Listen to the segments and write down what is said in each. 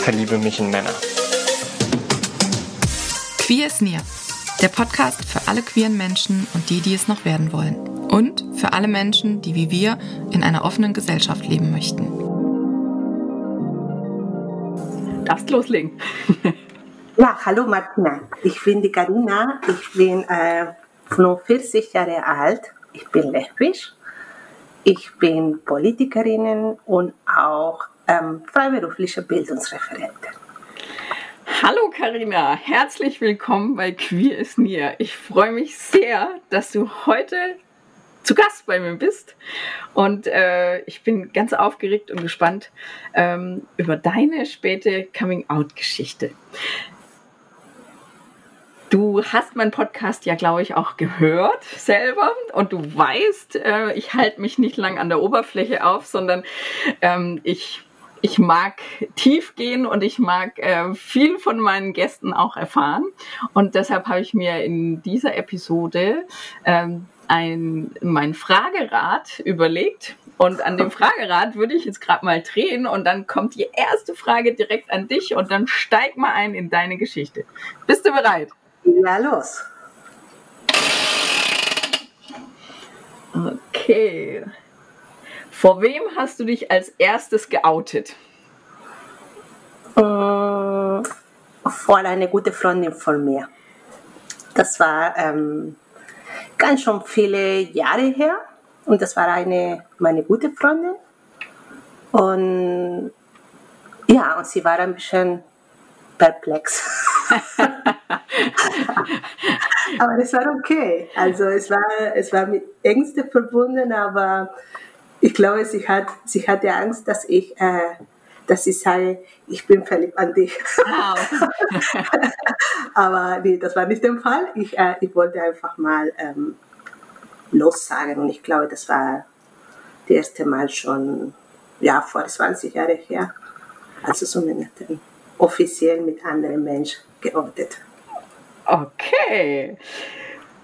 verliebe mich in Männer. Queer ist Near, der Podcast für alle queeren Menschen und die, die es noch werden wollen. Und für alle Menschen, die wie wir in einer offenen Gesellschaft leben möchten. Darfst loslegen. ja, hallo Martina. Ich bin die Karina. Ich bin äh, 45 Jahre alt. Ich bin lesbisch ich bin Politikerin und auch ähm, freiberufliche Bildungsreferentin. Hallo Karina, herzlich willkommen bei Queer is Near. Ich freue mich sehr, dass du heute zu Gast bei mir bist und äh, ich bin ganz aufgeregt und gespannt ähm, über deine späte Coming-out-Geschichte. Du hast meinen Podcast ja, glaube ich, auch gehört selber und du weißt, äh, ich halte mich nicht lang an der Oberfläche auf, sondern ähm, ich, ich mag tief gehen und ich mag äh, viel von meinen Gästen auch erfahren. Und deshalb habe ich mir in dieser Episode ähm, ein, mein Fragerad überlegt. Und an dem Fragerad würde ich jetzt gerade mal drehen und dann kommt die erste Frage direkt an dich und dann steig mal ein in deine Geschichte. Bist du bereit? Ja, los. Okay. Vor wem hast du dich als erstes geoutet? Äh, vor eine gute Freundin von mir. Das war ähm, ganz schon viele Jahre her und das war eine meine gute Freundin. Und ja, und sie war ein bisschen perplex. aber es war okay. Also es war, es war mit Ängste verbunden, aber ich glaube, sie, hat, sie hatte Angst, dass ich, äh, dass ich sage, ich bin verliebt an dich. Wow. aber nee, das war nicht der Fall. Ich, äh, ich wollte einfach mal ähm, lossagen und ich glaube, das war das erste Mal schon ja, vor 20 Jahren her. Also zumindest offiziell mit anderen Menschen geoutet. Okay.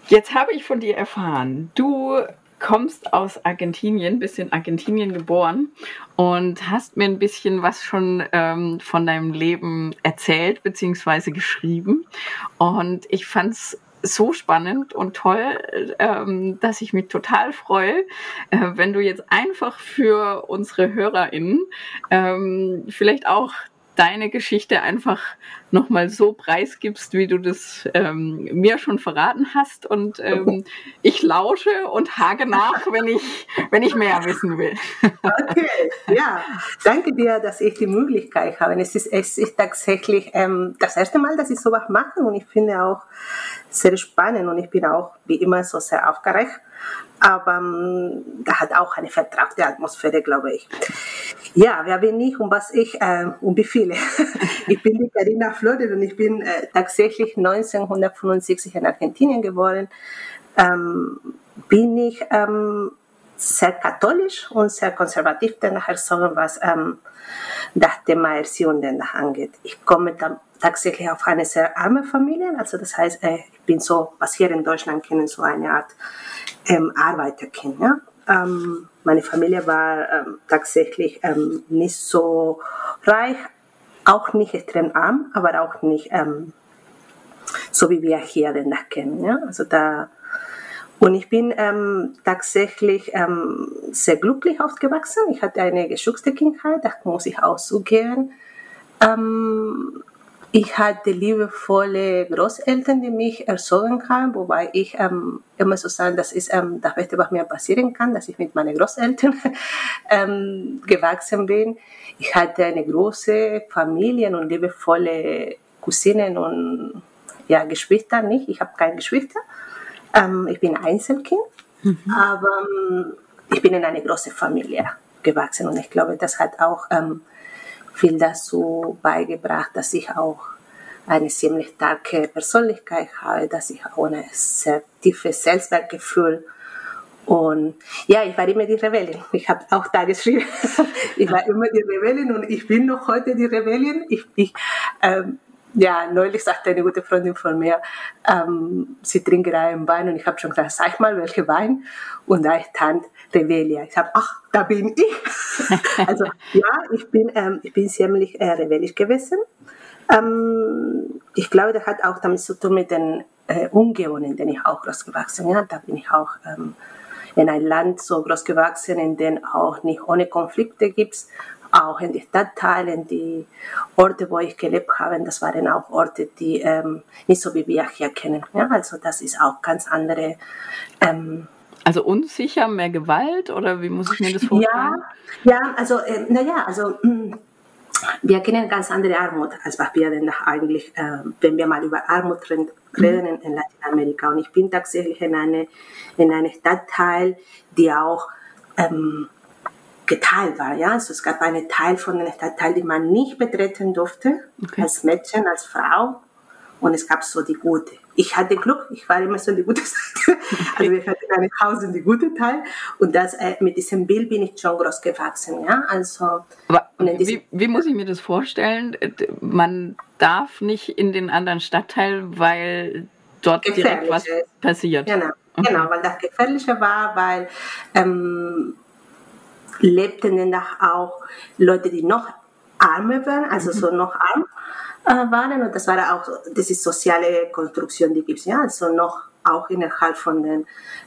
Jetzt habe ich von dir erfahren, du kommst aus Argentinien, bist in Argentinien geboren und hast mir ein bisschen was schon ähm, von deinem Leben erzählt bzw. geschrieben. Und ich fand es so spannend und toll, ähm, dass ich mich total freue, äh, wenn du jetzt einfach für unsere HörerInnen ähm, vielleicht auch deine Geschichte einfach nochmal so preisgibst, wie du das ähm, mir schon verraten hast. Und ähm, ich lausche und hage nach, wenn ich, wenn ich mehr wissen will. Okay, ja, danke dir, dass ich die Möglichkeit habe. Es ist, es ist tatsächlich ähm, das erste Mal, dass ich sowas mache und ich finde auch sehr spannend und ich bin auch wie immer so sehr aufgeregt aber ähm, da hat auch eine vertraute Atmosphäre, glaube ich. Ja, wer bin ich und was ich äh, und wie viele? ich bin die Carina Flores und ich bin äh, tatsächlich 1965 in Argentinien geboren. Ähm, bin ich ähm, sehr katholisch und sehr konservativ danach erzogen, was ähm, das Thema Erziehung danach angeht. Ich komme dann tatsächlich auf eine sehr arme Familie, also das heißt, ich bin so, was hier in Deutschland kennen, so eine Art ähm, Arbeiterkind. Ja? Ähm, meine Familie war ähm, tatsächlich ähm, nicht so reich, auch nicht extrem arm, aber auch nicht so wie wir hier den das kennen. Ja? Also da, und ich bin ähm, tatsächlich ähm, sehr glücklich aufgewachsen. Ich hatte eine geschützte Kindheit, das muss ich auch zugeben. Ähm, ich hatte liebevolle Großeltern, die mich erzogen haben, wobei ich ähm, immer so sagen, das ist ähm, das Beste, was mir passieren kann, dass ich mit meinen Großeltern ähm, gewachsen bin. Ich hatte eine große Familie und liebevolle Cousinen und ja, Geschwister nicht. Ich habe keine Geschwister. Ähm, ich bin Einzelkind, mhm. aber ähm, ich bin in eine große Familie gewachsen und ich glaube, das hat auch ähm, viel dazu beigebracht, dass ich auch eine ziemlich starke Persönlichkeit habe, dass ich auch ein sehr tiefes Selbstwertgefühl und ja, ich war immer die Rebellin. Ich habe auch da geschrieben, ich war immer die Rebellin und ich bin noch heute die Rebellin. Ich, ich ähm, ja, neulich sagte eine gute Freundin von mir, ähm, sie trinkt einen Wein und ich habe schon gesagt, sag mal, welche Wein? Und da stand Rebellia. Ich habe, ach, da bin ich. also ja, ich bin, ähm, ich bin ziemlich äh, rebellisch gewesen. Ähm, ich glaube, das hat auch damit zu tun mit den äh, Umgebungen, in denen ich auch groß gewachsen bin. Ja, da bin ich auch ähm, in ein Land so groß gewachsen, in dem auch nicht ohne Konflikte gibt, auch in den Stadtteilen, die Orte, wo ich gelebt habe, das waren auch Orte, die ähm, nicht so wie wir hier kennen. Ja, also das ist auch ganz andere. Ähm, also unsicher, mehr Gewalt oder wie muss ich mir das vorstellen? Ja, ja also äh, naja, also mh, hm, wir kennen ganz andere Armut, als was wir denn eigentlich, äh, wenn wir mal über Armut reden, in, in Lateinamerika. Und ich bin tatsächlich in eine, in einem Stadtteil, die auch ähm, geteilt war. Ja? Also es gab einen Teil von dem Stadtteil, den man nicht betreten durfte, okay. als Mädchen, als Frau. Und es gab so die gute. Ich hatte Glück, ich war immer so die gute Seite. Also ich hatte ein Haus in die gute Teil. Und das, äh, mit diesem Bild bin ich schon groß gewachsen. Ja? Also, Aber wie, wie muss ich mir das vorstellen? Man darf nicht in den anderen Stadtteil, weil dort direkt was passiert. Genau, okay. genau, weil das Gefährliche war, weil ähm, lebten danach auch Leute, die noch armer waren, also mhm. so noch arm äh, waren. Und das war auch, das ist soziale Konstruktion, die gibt es ja, also noch auch innerhalb von den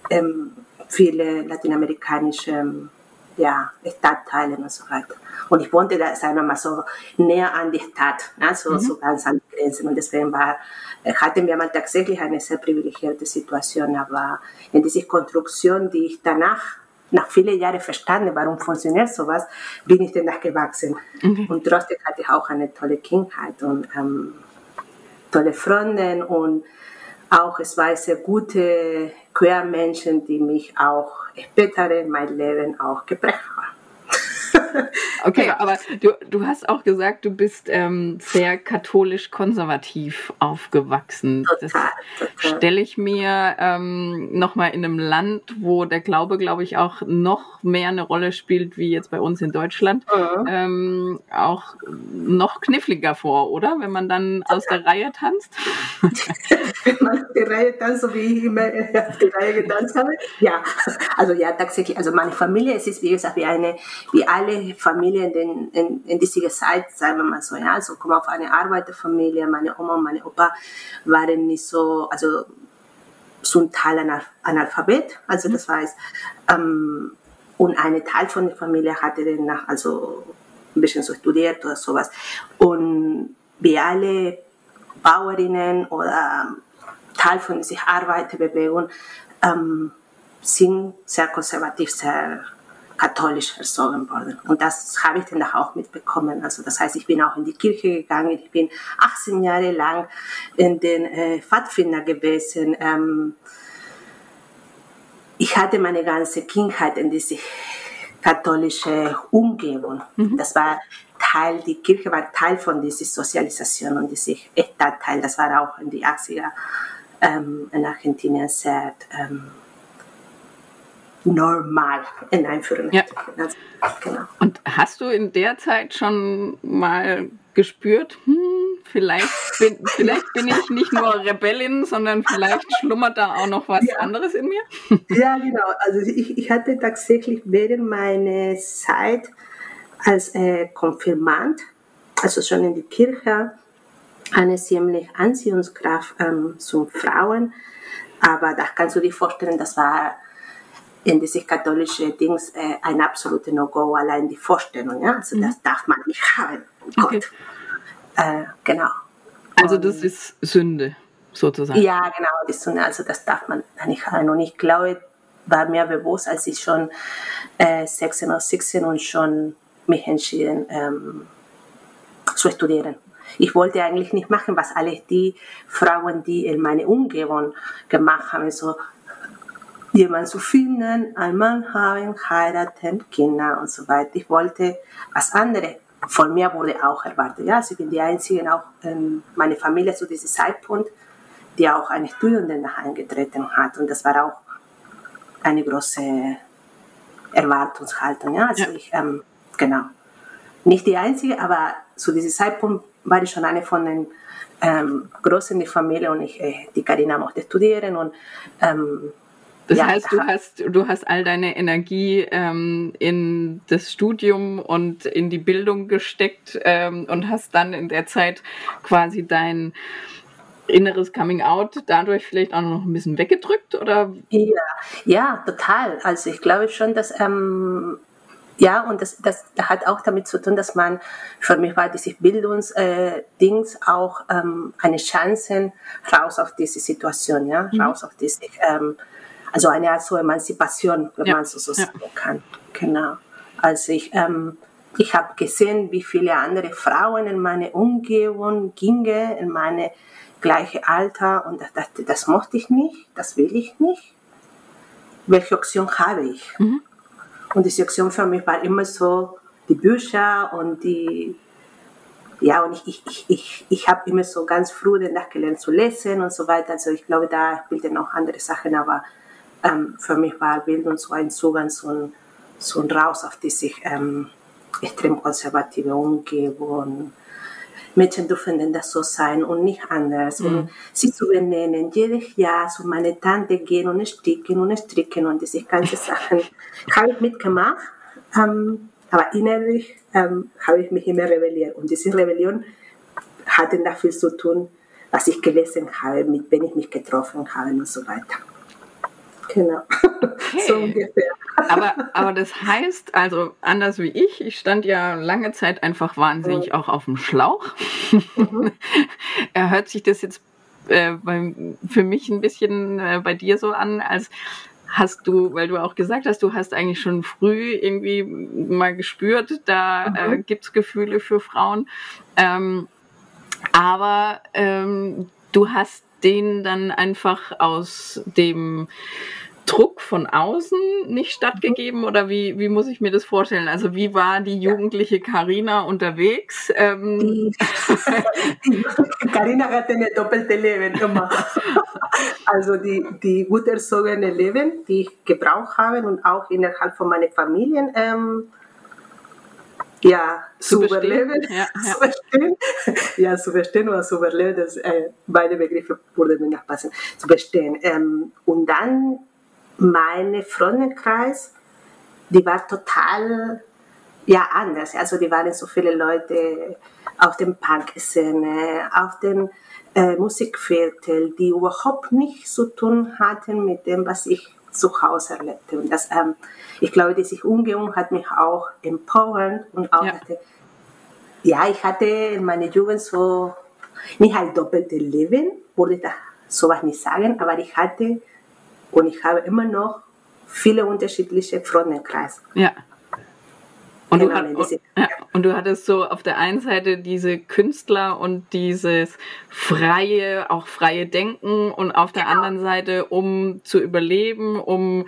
ähm, viele lateinamerikanischen ja, Stadtteilen und so weiter. Und ich wohnte da, sagen wir mal so, näher an die Stadt, ne? so, mhm. so ganz an die Grenzen. Und deswegen war, äh, hatten wir mal tatsächlich eine sehr privilegierte Situation. Aber in dieser Konstruktion, die ich danach, nach vielen Jahren verstanden, warum funktioniert sowas, bin ich danach gewachsen. Mhm. Und trotzdem hatte ich auch eine tolle Kindheit und ähm, tolle Freunde und auch es war sehr gute Queer-Menschen, die mich auch später in meinem Leben auch geprägt haben. Okay, aber du, du hast auch gesagt, du bist ähm, sehr katholisch-konservativ aufgewachsen. Total, das stelle ich mir ähm, nochmal in einem Land, wo der Glaube, glaube ich, auch noch mehr eine Rolle spielt, wie jetzt bei uns in Deutschland, mhm. ähm, auch noch kniffliger vor, oder? Wenn man dann aus der Reihe tanzt? Wenn man aus der Reihe tanzt, so wie ich immer aus der Reihe getanzt habe. Ja, also ja, tatsächlich. Also meine Familie, es ist wie gesagt wie eine, wie alle Familien in, in, in dieser Zeit, sagen wir mal so, ja, also komme auf eine Arbeiterfamilie, meine Oma und meine Opa waren nicht so, also zum Teil Analphabet, also das heißt, ähm, und eine Teil von der Familie hatte dann nach, also ein bisschen so studiert oder sowas. Und wir alle Bauerinnen oder Teil von dieser Arbeiterbewegung ähm, sind sehr konservativ, sehr katholisch erzogen worden. Und das habe ich dann auch mitbekommen. Also das heißt, ich bin auch in die Kirche gegangen. Ich bin 18 Jahre lang in den äh, Pfadfinder gewesen. Ähm, ich hatte meine ganze Kindheit in diese katholische Umgebung. Mhm. Das war Teil, die Kirche war Teil von dieser Sozialisation und dieser Stadtteil. Das war auch in die 80er ähm, in Argentinien sehr ähm, normal in Einführungszeichen. Ja. Also, genau. Und hast du in der Zeit schon mal gespürt, hm, vielleicht bin, vielleicht bin ich nicht nur Rebellin, sondern vielleicht schlummert da auch noch was ja. anderes in mir? Ja, genau. Also ich, ich hatte tatsächlich während meiner Zeit als äh, Konfirmand, also schon in die Kirche, eine ziemlich Anziehungskraft ähm, zu Frauen. Aber das kannst du dir vorstellen, das war in diese katholische Dings äh, ein absolutes No-Go, allein die Vorstellung. Ja? Also mhm. das darf man nicht haben. Oh okay. Äh, genau. Also das ist Sünde sozusagen. Ja, genau, die Sünde. Also das darf man nicht haben. Und ich glaube, war mir bewusst, als ich schon äh, 16 oder 17 und schon mich entschieden ähm, zu studieren. Ich wollte eigentlich nicht machen, was alle die Frauen, die in meiner Umgebung gemacht haben, so jemanden zu finden, einen Mann haben, heiraten, Kinder und so weiter. Ich wollte was anderes von mir wurde auch erwartet. Ja, also ich bin die Einzige, auch ähm, meine Familie zu diesem Zeitpunkt, die auch eine Studierende eingetreten hat. Und das war auch eine große Erwartungshaltung. Ja, also ja. ich, ähm, genau. Nicht die Einzige, aber zu diesem Zeitpunkt war ich schon eine von den ähm, Großen in der Familie und ich, äh, die Karina mochte studieren und ähm, das ja, heißt, du hast, du hast all deine Energie ähm, in das Studium und in die Bildung gesteckt ähm, und hast dann in der Zeit quasi dein inneres Coming Out dadurch vielleicht auch noch ein bisschen weggedrückt oder? Ja, ja total. Also ich glaube schon, dass ähm, ja, und das, das hat auch damit zu tun, dass man, für mich war dieses Bildungsdings äh, auch ähm, eine Chance raus auf diese Situation, ja, mhm. raus auf diese, ähm, also eine Art so Emanzipation, wenn ja. man so, so sagen kann. Genau. Also ich, ähm, ich habe gesehen, wie viele andere Frauen in meine Umgebung gingen, in meine gleiche Alter und ich dachte, das mochte ich nicht, das will ich nicht. Welche Option habe ich? Mhm. Und die Sektion für mich war immer so die Bücher und die, ja, und ich, ich, ich, ich, ich habe immer so ganz früh danach gelernt zu lesen und so weiter. Also ich glaube, da spielten noch andere Sachen, aber ähm, für mich war Bildung so ein Zugang, so ein, so ein Raus auf diese ähm, extrem konservative Umgebung. Mädchen dürfen denn das so sein und nicht anders. Mhm. Und sie zu benennen, jedes Jahr zu meiner Tante gehen und stricken und stricken und diese ganzen Sachen habe ich mitgemacht. Ähm, aber innerlich ähm, habe ich mich immer rebelliert. Und diese Rebellion hatte dafür zu tun, was ich gelesen habe, mit wem ich mich getroffen habe und so weiter. Genau. Okay. so ungefähr. Aber, aber das heißt, also anders wie ich, ich stand ja lange Zeit einfach wahnsinnig mhm. auch auf dem Schlauch. Mhm. Hört sich das jetzt äh, bei, für mich ein bisschen äh, bei dir so an, als hast du, weil du auch gesagt hast, du hast eigentlich schon früh irgendwie mal gespürt, da äh, mhm. äh, gibt es Gefühle für Frauen. Ähm, aber ähm, du hast denen dann einfach aus dem Druck von außen nicht stattgegeben oder wie, wie muss ich mir das vorstellen? Also wie war die jugendliche Karina unterwegs? Ähm Karina hatte eine doppelte Leben immer. Also die, die gut erzogene Leben, die ich gebraucht habe und auch innerhalb von meiner Familie ähm, ja, zu, zu überleben, ja, ja. zu verstehen, ja, zu verstehen oder zu überleben, das, äh, beide Begriffe würden mir nicht passen, zu verstehen. Ähm, und dann meine Freundeskreis, die war total ja anders. Also die waren so viele Leute auf dem Punk-Szene, auf dem äh, Musikviertel, die überhaupt nichts zu tun hatten mit dem, was ich zu Hause erlebte. Und das, ähm, ich glaube, diese Umgebung hat mich auch empowert und auch ja. Hatte, ja, ich hatte in meiner Jugend so nicht ein doppeltes Leben, würde ich da sowas nicht sagen, aber ich hatte und ich habe immer noch viele unterschiedliche Freundeskreise. Ja. Und, genau, du hat, und, ja, und du hattest so auf der einen Seite diese Künstler und dieses freie, auch freie Denken und auf der genau. anderen Seite, um zu überleben, um,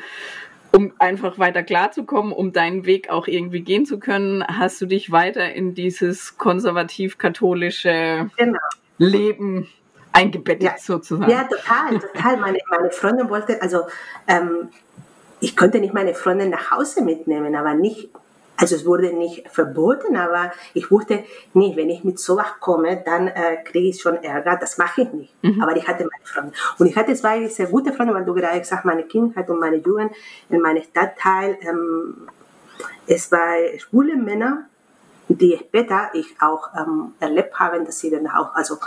um einfach weiter klarzukommen, um deinen Weg auch irgendwie gehen zu können, hast du dich weiter in dieses konservativ-katholische genau. Leben eingebettet ja. sozusagen. Ja, total, total. Meine, meine Freundin wollte, also ähm, ich konnte nicht meine Freundin nach Hause mitnehmen, aber nicht, also es wurde nicht verboten, aber ich wusste, nee, wenn ich mit sowas komme, dann äh, kriege ich schon Ärger, das mache ich nicht. Mhm. Aber ich hatte meine Freunde. Und ich hatte zwei sehr gute Freunde, weil du gerade gesagt hast, meine Kindheit und meine Jugend in meinem Stadtteil, ähm, es war schwule Männer, die später ich auch ähm, erlebt habe, dass sie dann auch, also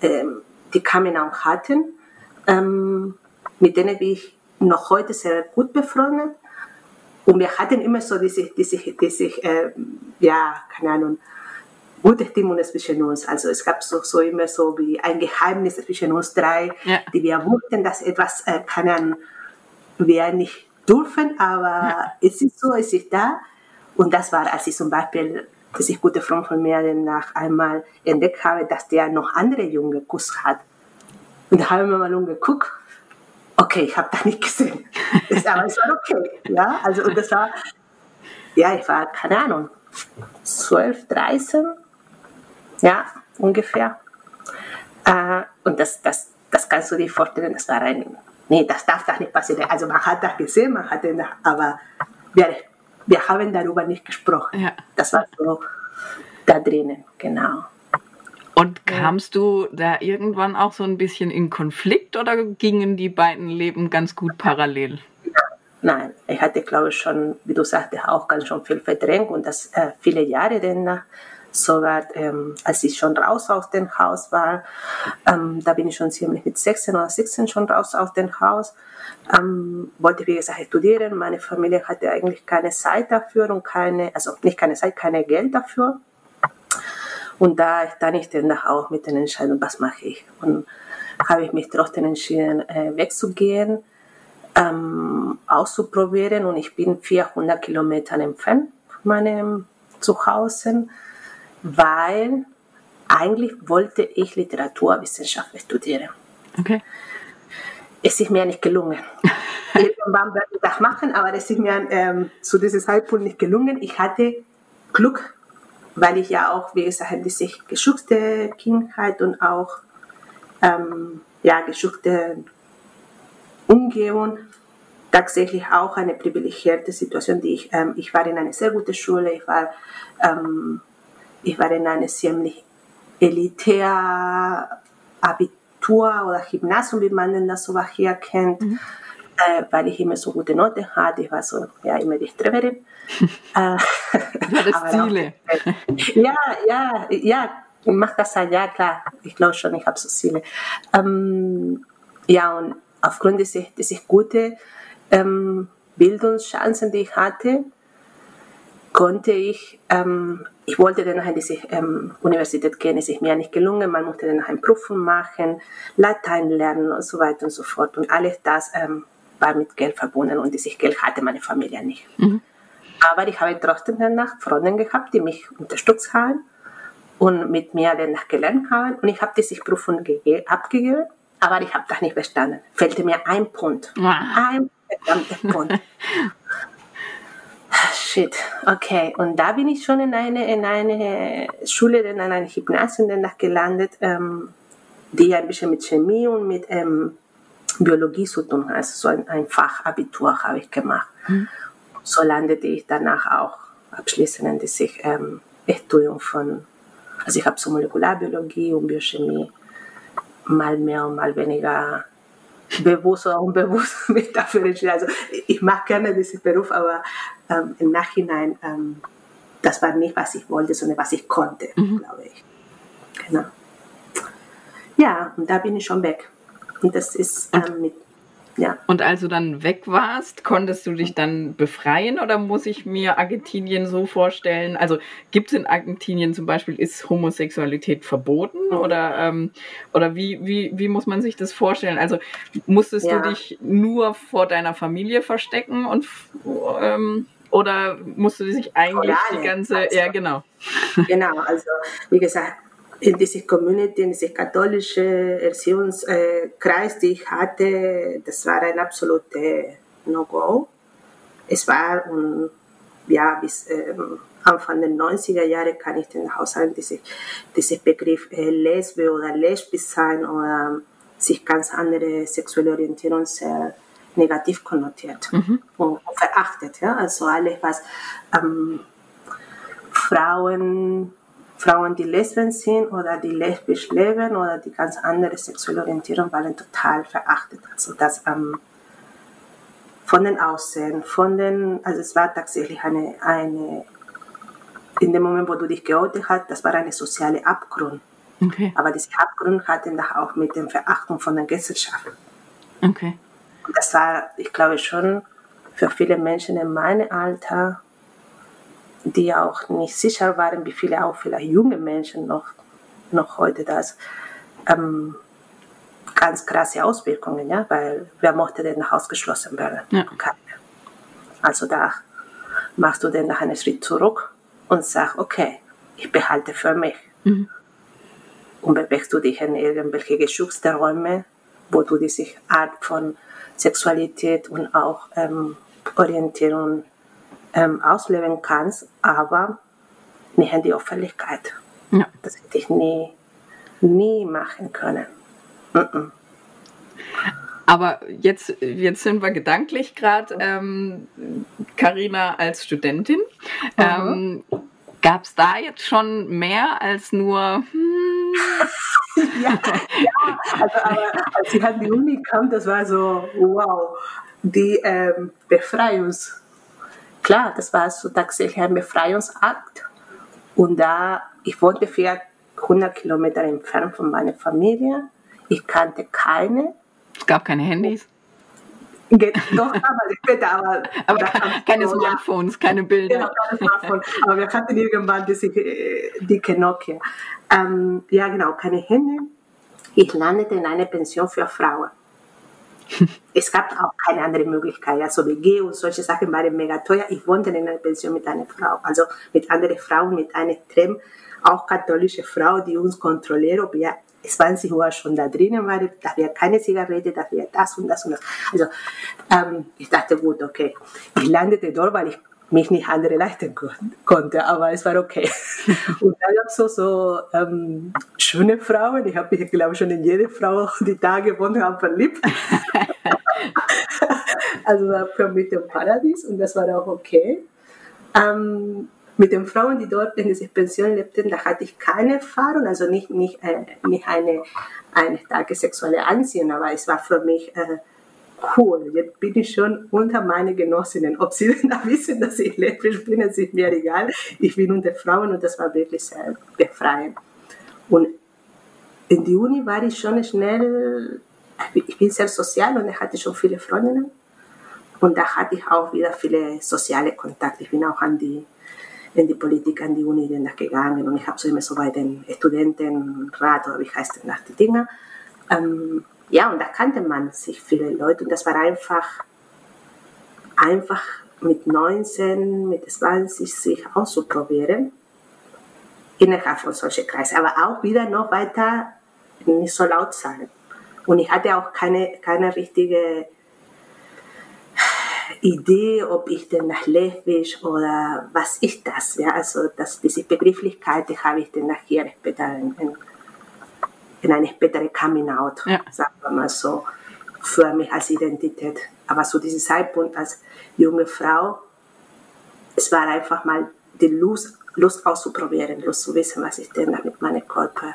ähm, die kamen auch hatten, ähm, mit denen bin ich noch heute sehr gut befreundet. Und wir hatten immer so diese, diese, diese äh, ja, keine Ahnung, gute Stimmung zwischen uns. Also es gab so, so immer so wie ein Geheimnis zwischen uns drei, ja. die wir wussten, dass etwas, äh, keine Ahnung, wir nicht dürfen, aber ja. es ist so, es ist da. Und das war, als ich zum Beispiel dass ich gute Freund von mir nach einmal entdeckt habe, dass der noch andere Junge geküsst hat. Und da haben wir mal umgeguckt. Okay, ich habe das nicht gesehen. aber es war okay. Ja, also und das war, ja, ich war, keine Ahnung, 12, 13, ja, ungefähr. Äh, und das, das, das kannst du dir vorstellen, das war ein, nee, das darf doch nicht passieren. Also man hat das gesehen, man hat das, aber wir, wir haben darüber nicht gesprochen. Ja. Das war so da drinnen, genau. Und kamst du da irgendwann auch so ein bisschen in Konflikt oder gingen die beiden Leben ganz gut parallel? Nein, ich hatte, glaube ich, schon, wie du sagtest, auch ganz schon viel verdrängt und das äh, viele Jahre danach, sogar ähm, als ich schon raus aus dem Haus war, ähm, da bin ich schon ziemlich mit 16 oder 17 schon raus aus dem Haus, ähm, wollte, wie gesagt, studieren. Meine Familie hatte eigentlich keine Zeit dafür und keine, also nicht keine Zeit, keine Geld dafür. Und da stand ich dann auch mit den Entscheidungen, was mache ich? Und habe ich mich trotzdem entschieden, äh, wegzugehen, ähm, auszuprobieren. Und ich bin 400 Kilometer entfernt von meinem Zuhause, weil eigentlich wollte ich Literaturwissenschaft studieren. Okay. Es ist mir nicht gelungen. Irgendwann werde ich das machen, aber es ist mir ähm, zu diesem Zeitpunkt nicht gelungen. Ich hatte Glück, weil ich ja auch, wie gesagt, diese geschützte Kindheit und auch ähm, ja, geschützte Umgebung tatsächlich auch eine privilegierte Situation, die ich, ähm, ich war in einer sehr guten Schule, ich war, ähm, ich war in einer ziemlich elitär Abitur oder Gymnasium, wie man denn das so hier kennt, mhm. äh, weil ich immer so gute Noten hatte, ich war so, ja, immer die Streberin. äh, das Ziele. Ja, ja, ja, mach das halt, ja klar, ich glaube schon, ich habe so Ziele. Ähm, ja, und aufgrund dieser, dieser guten ähm, Bildungschancen, die ich hatte, konnte ich, ähm, ich wollte dann in diese ähm, Universität gehen, es ist mir nicht gelungen, man musste dann eine Prüfung machen, Latein lernen und so weiter und so fort. Und alles das ähm, war mit Geld verbunden und dieses Geld hatte meine Familie nicht. Mhm. Aber ich habe trotzdem danach Freunde gehabt, die mich unterstützt haben und mit mir danach gelernt haben. Und ich habe diese Prüfung abgegeben, aber ich habe das nicht bestanden. Fehlte mir ein Punkt. Wow. Ein verdammter Punkt. Shit, okay. Und da bin ich schon in eine, in eine Schule, in ein Gymnasium danach gelandet, ähm, die ein bisschen mit Chemie und mit ähm, Biologie zu tun hat. Also so ein, ein Fachabitur habe ich gemacht. Mhm. So landete ich danach auch abschließend in das ähm, Studium von, also ich habe so Molekularbiologie und Biochemie mal mehr und mal weniger bewusst oder unbewusst mich dafür entschieden. Also ich mache gerne diesen Beruf, aber ähm, im Nachhinein, ähm, das war nicht, was ich wollte, sondern was ich konnte, mhm. glaube ich. Genau. Ja, und da bin ich schon weg. Und das ist ähm, mit ja. Und als du dann weg warst, konntest du dich dann befreien oder muss ich mir Argentinien so vorstellen? Also gibt es in Argentinien zum Beispiel, ist Homosexualität verboten oder, ähm, oder wie, wie, wie muss man sich das vorstellen? Also musstest ja. du dich nur vor deiner Familie verstecken und ähm, oder musst du dich eigentlich die ganze, also, ja genau. Genau, also wie gesagt, in dieser Community, in diesem katholischen Erziehungskreis, die ich hatte, das war ein absolutes No-Go. Es war, um, ja, bis ähm, Anfang der 90er Jahre kann ich den Haushalt diese, diese Begriff äh, Lesbe oder lesbisch sein oder sich ganz andere sexuelle Orientierung sehr negativ konnotiert mhm. und, und, verachtet. Ja? Also alles, was ähm, Frauen Frauen, die Lesben sind oder die lesbisch leben oder die ganz andere sexuelle Orientierung, waren total verachtet. Also das ähm, von den Aussehen, von den, also es war tatsächlich eine, eine in dem Moment, wo du dich geoutet hast, das war eine soziale Abgrund. Okay. Aber dieser Abgrund hatte dann auch mit der Verachtung von der Gesellschaft. Okay. Und das war, ich glaube schon, für viele Menschen in meinem Alter die auch nicht sicher waren, wie viele auch vielleicht junge Menschen noch, noch heute das, ähm, ganz krasse Auswirkungen, ja, weil wer mochte denn ausgeschlossen werden? Ja. Also da machst du dann nach einen Schritt zurück und sagst, okay, ich behalte für mich. Mhm. Und bewegst du dich in irgendwelche geschützte Räume, wo du diese Art von Sexualität und auch ähm, Orientierung ähm, ausleben kannst, aber nicht in die Öffentlichkeit. Ja. Das hätte ich nie, nie machen können. Mm -mm. Aber jetzt, jetzt sind wir gedanklich gerade, Karina ähm, als Studentin. Mhm. Ähm, Gab es da jetzt schon mehr als nur... Hm? ja, ja, also aber als ich an die Uni kam, das war so, wow, die ähm, Befreiungs... Klar, das war so tatsächlich ein Befreiungsakt. Und da, ich wohnte 400 Kilometer entfernt von meiner Familie. Ich kannte keine. Es gab keine Handys. Doch, aber später, aber, aber keine so, Smartphones, ja. keine Bilder. Genau, keine Smartphones. aber wir hatten irgendwann diese äh, dicke Nokia. Ähm, ja, genau, keine Hände. Ich landete in einer Pension für Frauen. Es gab auch keine andere Möglichkeit. Also WG und solche Sachen waren mega teuer. Ich wohnte in einer Pension mit einer Frau, also mit anderen Frauen, mit einer extrem auch katholische Frau, die uns kontrolliert, ob wir 20 Uhr schon da drinnen war, da wäre keine Zigarette, da wäre das und das und das. Also ähm, ich dachte, gut, okay. Ich landete dort, weil ich mich nicht andere leisten konnte, aber es war okay. Und dann gab es so, so ähm, schöne Frauen. Ich habe mich, glaube ich, schon in jede Frau, die da gewohnt haben, verliebt. also war für mich ein Paradies und das war auch okay. Ähm, mit den Frauen, die dort in dieser Pension lebten, da hatte ich keine Erfahrung, also nicht, nicht, äh, nicht eine, eine starke sexuelle Anziehung, aber es war für mich äh, cool. Jetzt bin ich schon unter meine Genossinnen. Ob sie da wissen, dass ich lesbisch bin, ist mir egal. Ich bin unter Frauen und das war wirklich sehr befreiend. Und in die Uni war ich schon schnell, ich bin sehr sozial und ich hatte schon viele Freundinnen. Und da hatte ich auch wieder viele soziale Kontakte. Ich bin auch an die in die Politik an die Uni gegangen und ich habe so immer so bei den Studentenrat oder wie heißt das die Dinge. Ähm, ja, und da kannte man sich viele Leute und das war einfach, einfach mit 19, mit 20 sich auszuprobieren innerhalb von solchen Kreisen, aber auch wieder noch weiter nicht so laut sein. Und ich hatte auch keine, keine richtige Idee, ob ich denn nach lesbisch oder was ist das? Ja, also das, diese Begrifflichkeit die habe ich dann nachher später in, in, in eine spätere Coming Out, ja. sagen wir mal so, für mich als Identität. Aber zu diesem Zeitpunkt als junge Frau, es war einfach mal die Lust, Lust auszuprobieren, Lust zu wissen, was ist denn mit meinem Körper.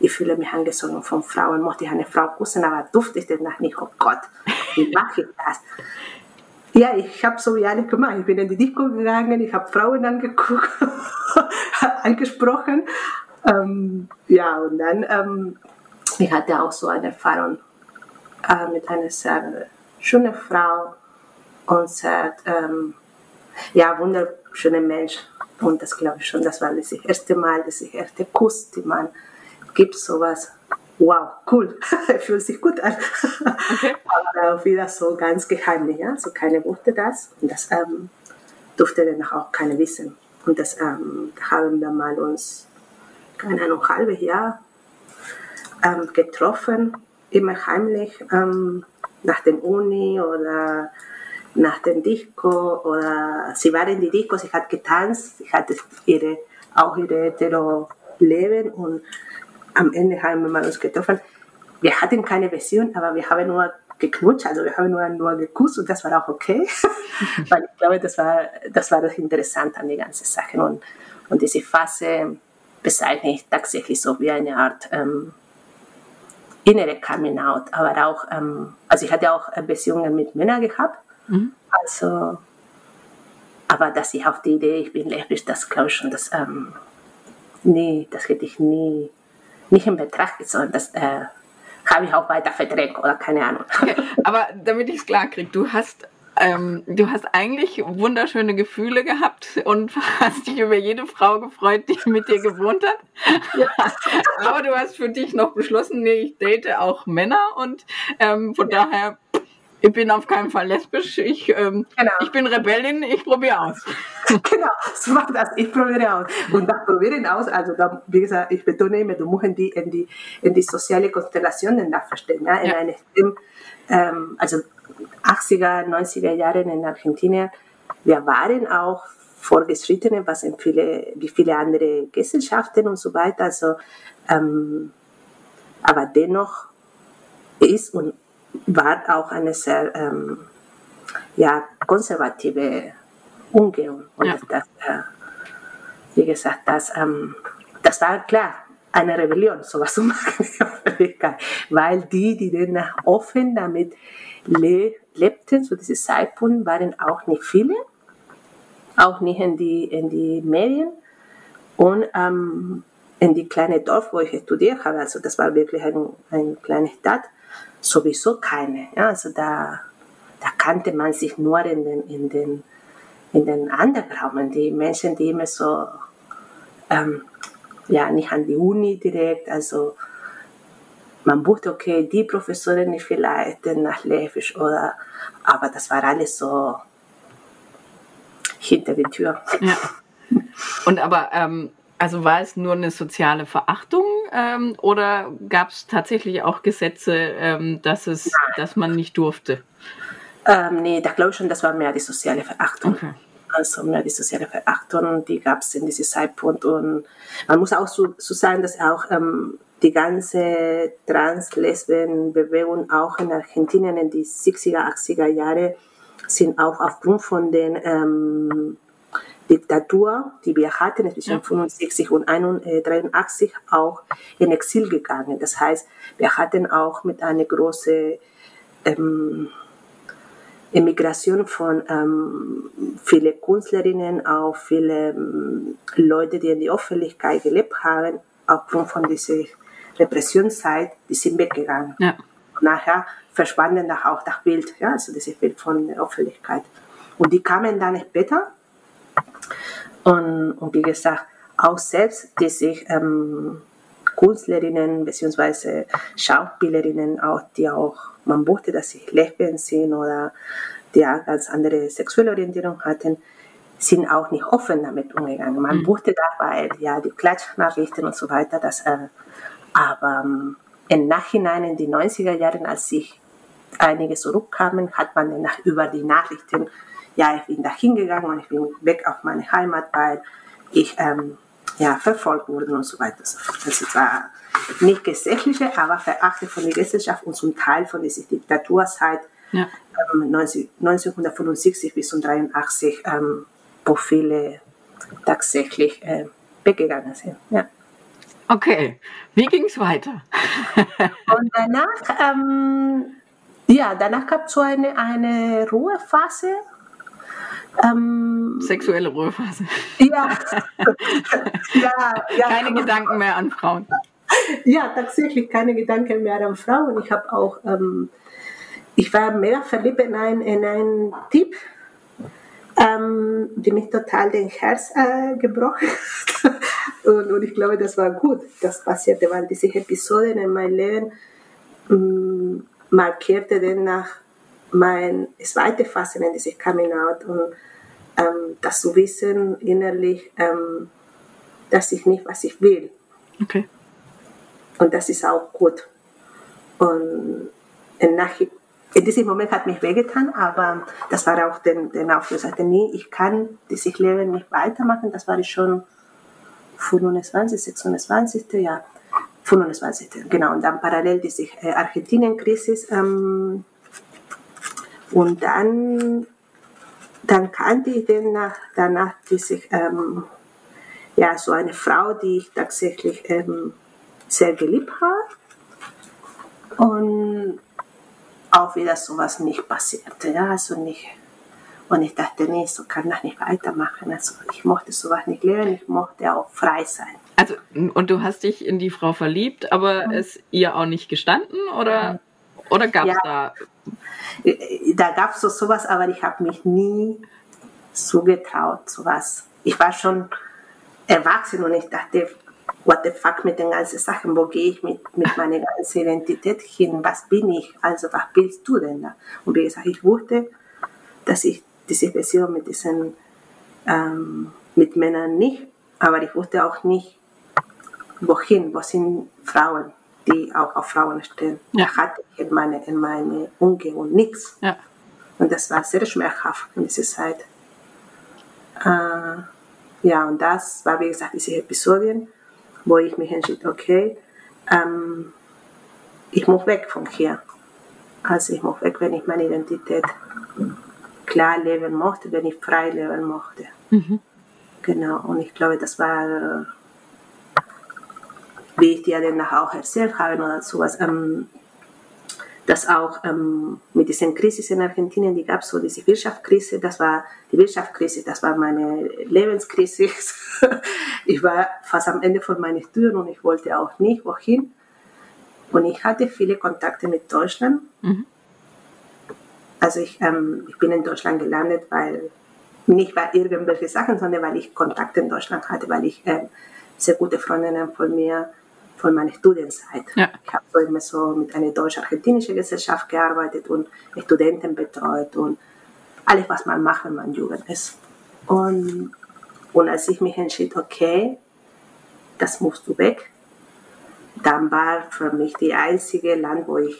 Ich fühle mich angezogen von Frauen, mochte ich eine Frau küssen, aber durfte ich danach nicht, oh Gott, wie mache ich das? Ja, ich habe so wie alle gemacht. Ich bin in die Disco gegangen, ich habe Frauen angeguckt, angesprochen. Ähm, ja, und dann, ähm, ich hatte auch so eine Erfahrung äh, mit einer sehr schönen Frau und sehr, ähm, ja, wunderschöner Mensch. Und das glaube ich schon, das war das erste Mal, das erste Kuss, die man gibt, sowas wow, cool, fühlt sich gut an. Okay. Aber auch wieder so ganz geheimlich, ja, so keiner wusste das und das ähm, durfte dann auch keiner wissen. Und das ähm, haben wir mal uns, keine Ahnung, ein halbes Jahr ähm, getroffen, immer heimlich, ähm, nach dem Uni oder nach dem Disco oder sie war in die Disco, sie hat getanzt, sie hatte ihre, auch ihre hetero Leben und am Ende haben wir uns getroffen. Wir hatten keine Version, aber wir haben nur geknutscht, also wir haben nur, nur geküsst und das war auch okay, weil ich glaube, das war, das war das Interessante an der ganzen Sache. Und, und diese Phase bezeichne ich tatsächlich so wie eine Art ähm, innere Coming Out, aber auch, ähm, also ich hatte auch Beziehungen mit Männern gehabt, mhm. also, aber dass ich auf die Idee, ich bin lesbisch, das glaube ich schon, das, ähm, nee, das hätte ich nie nicht in Betracht gezogen. Das äh, habe ich auch weiter verdrängt oder keine Ahnung. Okay, aber damit ich es klar kriege, du hast ähm, du hast eigentlich wunderschöne Gefühle gehabt und hast dich über jede Frau gefreut, die mit dir gewohnt hat. Ja. Aber du hast für dich noch beschlossen, nee, ich date auch Männer und ähm, von ja. daher ich bin auf keinen Fall lesbisch. Ich, ähm, genau. ich bin Rebellin, ich probiere aus. genau, so mach das, ich probiere aus. Und das Probieren aus, also da, wie gesagt, ich betone immer, du musst in die, in die, in die soziale Konstellationen da verstehen. Ja? In ja. Eine, ähm, also 80er, 90er Jahre in Argentinien, wir waren auch fortgeschrittene, was in viele, wie viele andere Gesellschaften und so weiter. Also, ähm, aber dennoch ist und war auch eine sehr ähm, ja, konservative Umgehung. Und Ja. das, äh, wie gesagt, das, ähm, das war klar eine Rebellion, sowas zu machen, weil die, die dann offen damit le lebten, zu diesem Zeitpunkt, waren auch nicht viele, auch nicht in die, in die Medien und ähm, in die kleine Dorf, wo ich studiert habe, also das war wirklich ein, eine kleine Stadt, sowieso keine. Ja, also da, da kannte man sich nur in den, in den, in den Underground, die Menschen, die immer so, ähm, ja, nicht an die Uni direkt, also man wusste, okay, die Professorin ist vielleicht nach Levisch oder, aber das war alles so hinter die Tür. Ja. Und aber, ähm, also war es nur eine soziale Verachtung ähm, oder gab es tatsächlich auch Gesetze, ähm, dass, es, dass man nicht durfte? Ähm, nee, da glaube ich schon, das war mehr die soziale Verachtung. Okay. Also mehr die soziale Verachtung, die gab es in diesem Zeitpunkt. Und man muss auch so, so sagen, dass auch ähm, die ganze Trans-Lesben-Bewegung auch in Argentinien in die 60er, 80er Jahre sind auch aufgrund von den ähm, Diktatur, die wir hatten zwischen Ja. 65 und 83 auch in Exil gegangen. Das heißt, wir hatten auch mit einer großen ähm, Emigration von ähm, viele Künstlerinnen, auch viele ähm, Leute, die in die Öffentlichkeit gelebt haben, aufgrund von dieser Repressionszeit, die sind weggegangen. Ja. Und nachher verschwanden da auch das Bild, ja, also dieses Bild von der Öffentlichkeit. Und die kamen dann später. Und, und wie gesagt, auch selbst, die sich ähm, Künstlerinnen bzw. Schauspielerinnen, auch, die auch, man wusste, dass sie Lesben sind oder die auch ganz andere sexuelle Orientierung hatten, sind auch nicht offen damit umgegangen. Man wusste das, weil ja die Klatschnachrichten und so weiter, das, äh, aber ähm, im Nachhinein in die 90er Jahren, als sich einige zurückkamen, hat man nach, über die Nachrichten, ja, ich bin da hingegangen und ich bin weg auf meine Heimat, weil ich ähm, ja, verfolgt wurde und so weiter. Also es war nicht gesetzliche, aber verachtet von der Gesellschaft und zum Teil von dieser Diktaturzeit Ja. ähm, 19, 1975 bis 1983, ähm, wo viele tatsächlich äh, weggegangen sind. Ja. Okay, wie ging es weiter? Und danach, ähm, ja, danach gab es so eine, eine Ruhephase. Ähm, Sexuelle Ruhephase. ja, ja, ja, Keine Gedanken mehr an Frauen. ja, tatsächlich keine Gedanken mehr an Frauen. Ich habe auch, ähm, ich war mega verliebt in einen, in einen Typ, ähm, die mich total den Herz äh, gebrochen hat. Und, und ich glaube, das war gut, das passierte, weil diese Episode in meinem Leben ähm, markierte dann nach mein zweite Phase in diesem Coming Out und ähm, das zu wissen innerlich, ähm, dass ich nicht, was ich will. Okay. Und das ist auch gut. Und Nachhinein, in diesem Moment hat mich wehgetan, aber das war auch der, der nee, ich kann dieses Leben nicht weitermachen. Das war ich schon 25, 26. Ja, 25. Genau. Und dann parallel diese äh, Argentinien-Krise. Ähm, und dann, dann kannte ich dann nach, danach diese, ähm, ja, so eine Frau, die ich tatsächlich ähm, sehr geliebt habe. Und auch wieder sowas nicht passierte. Ja, also nicht. Und ich dachte, nee, so kann das nicht weitermachen. Also ich mochte sowas nicht lernen, ich mochte auch frei sein. Also, und du hast dich in die Frau verliebt, aber es ihr auch nicht gestanden oder, oder gab es Ja. da? Da gab es so sowas, aber ich habe mich nie zugetraut, sowas. Ich war schon erwachsen und ich dachte, what the fuck mit den ganzen Sachen, wo gehe ich mit, mit meiner ganzen Identität hin, was bin ich, also was willst du denn da? Und wie gesagt, ich wusste, dass ich diese Beziehung mit diesen, ähm, mit Männern nicht, aber ich wusste auch nicht, wohin, wo sind Frauen, die auch auf Frauen stehen. Ja. Da hatte ich in meine, in meine Umgebung nichts. Ja. Und das war sehr schmerzhaft in dieser Zeit. Äh, ja, und das war, wie gesagt, diese Episodien, wo ich mich entschied, okay, ähm, ich muss weg von hier. Also ich muss weg, wenn ich meine Identität klar leben mochte, wenn ich frei leben mochte. Mhm. Genau, und ich glaube, das war, wie ich dir danach auch erzählt habe oder sowas, ähm, dass auch ähm, mit diesen Krisen in Argentinien, die gab es so diese Wirtschaftskrise, das war die Wirtschaftskrise, das war meine Lebenskrise. ich war fast am Ende von meinen Studien und ich wollte auch nicht wohin. Und ich hatte viele Kontakte mit Deutschland. Mhm. Also ich, ähm, ich bin in Deutschland gelandet, weil nicht weil irgendwelche Sachen, sondern weil ich Kontakte in Deutschland hatte, weil ich ähm, sehr gute Freundinnen von mir von meiner Studienzeit. Ja. Ich habe so immer so mit einer deutsch-argentinischen Gesellschaft gearbeitet und Studenten betreut und alles, was man macht, wenn man Jugend ist. Und, und als ich mich entschied, okay, das musst du weg, dann war für mich die einzige Land, wo ich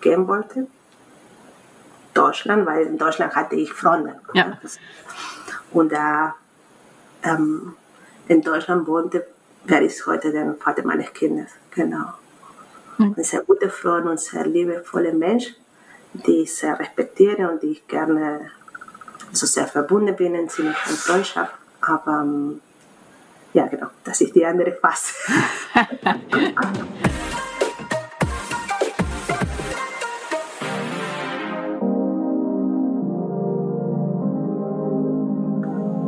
gehen wollte, Deutschland, weil in Deutschland hatte ich Freunde. Ja. Und da ähm, in Deutschland wohnte wer ist heute der Vater meines Kindes. Genau. Mhm. Ein sehr guter Freund und sehr liebevoller Mensch, die ich sehr respektiere und die ich gerne so sehr verbunden bin in ziemlich Freundschaft. Aber ähm, ja, genau, das ist die andere Phase.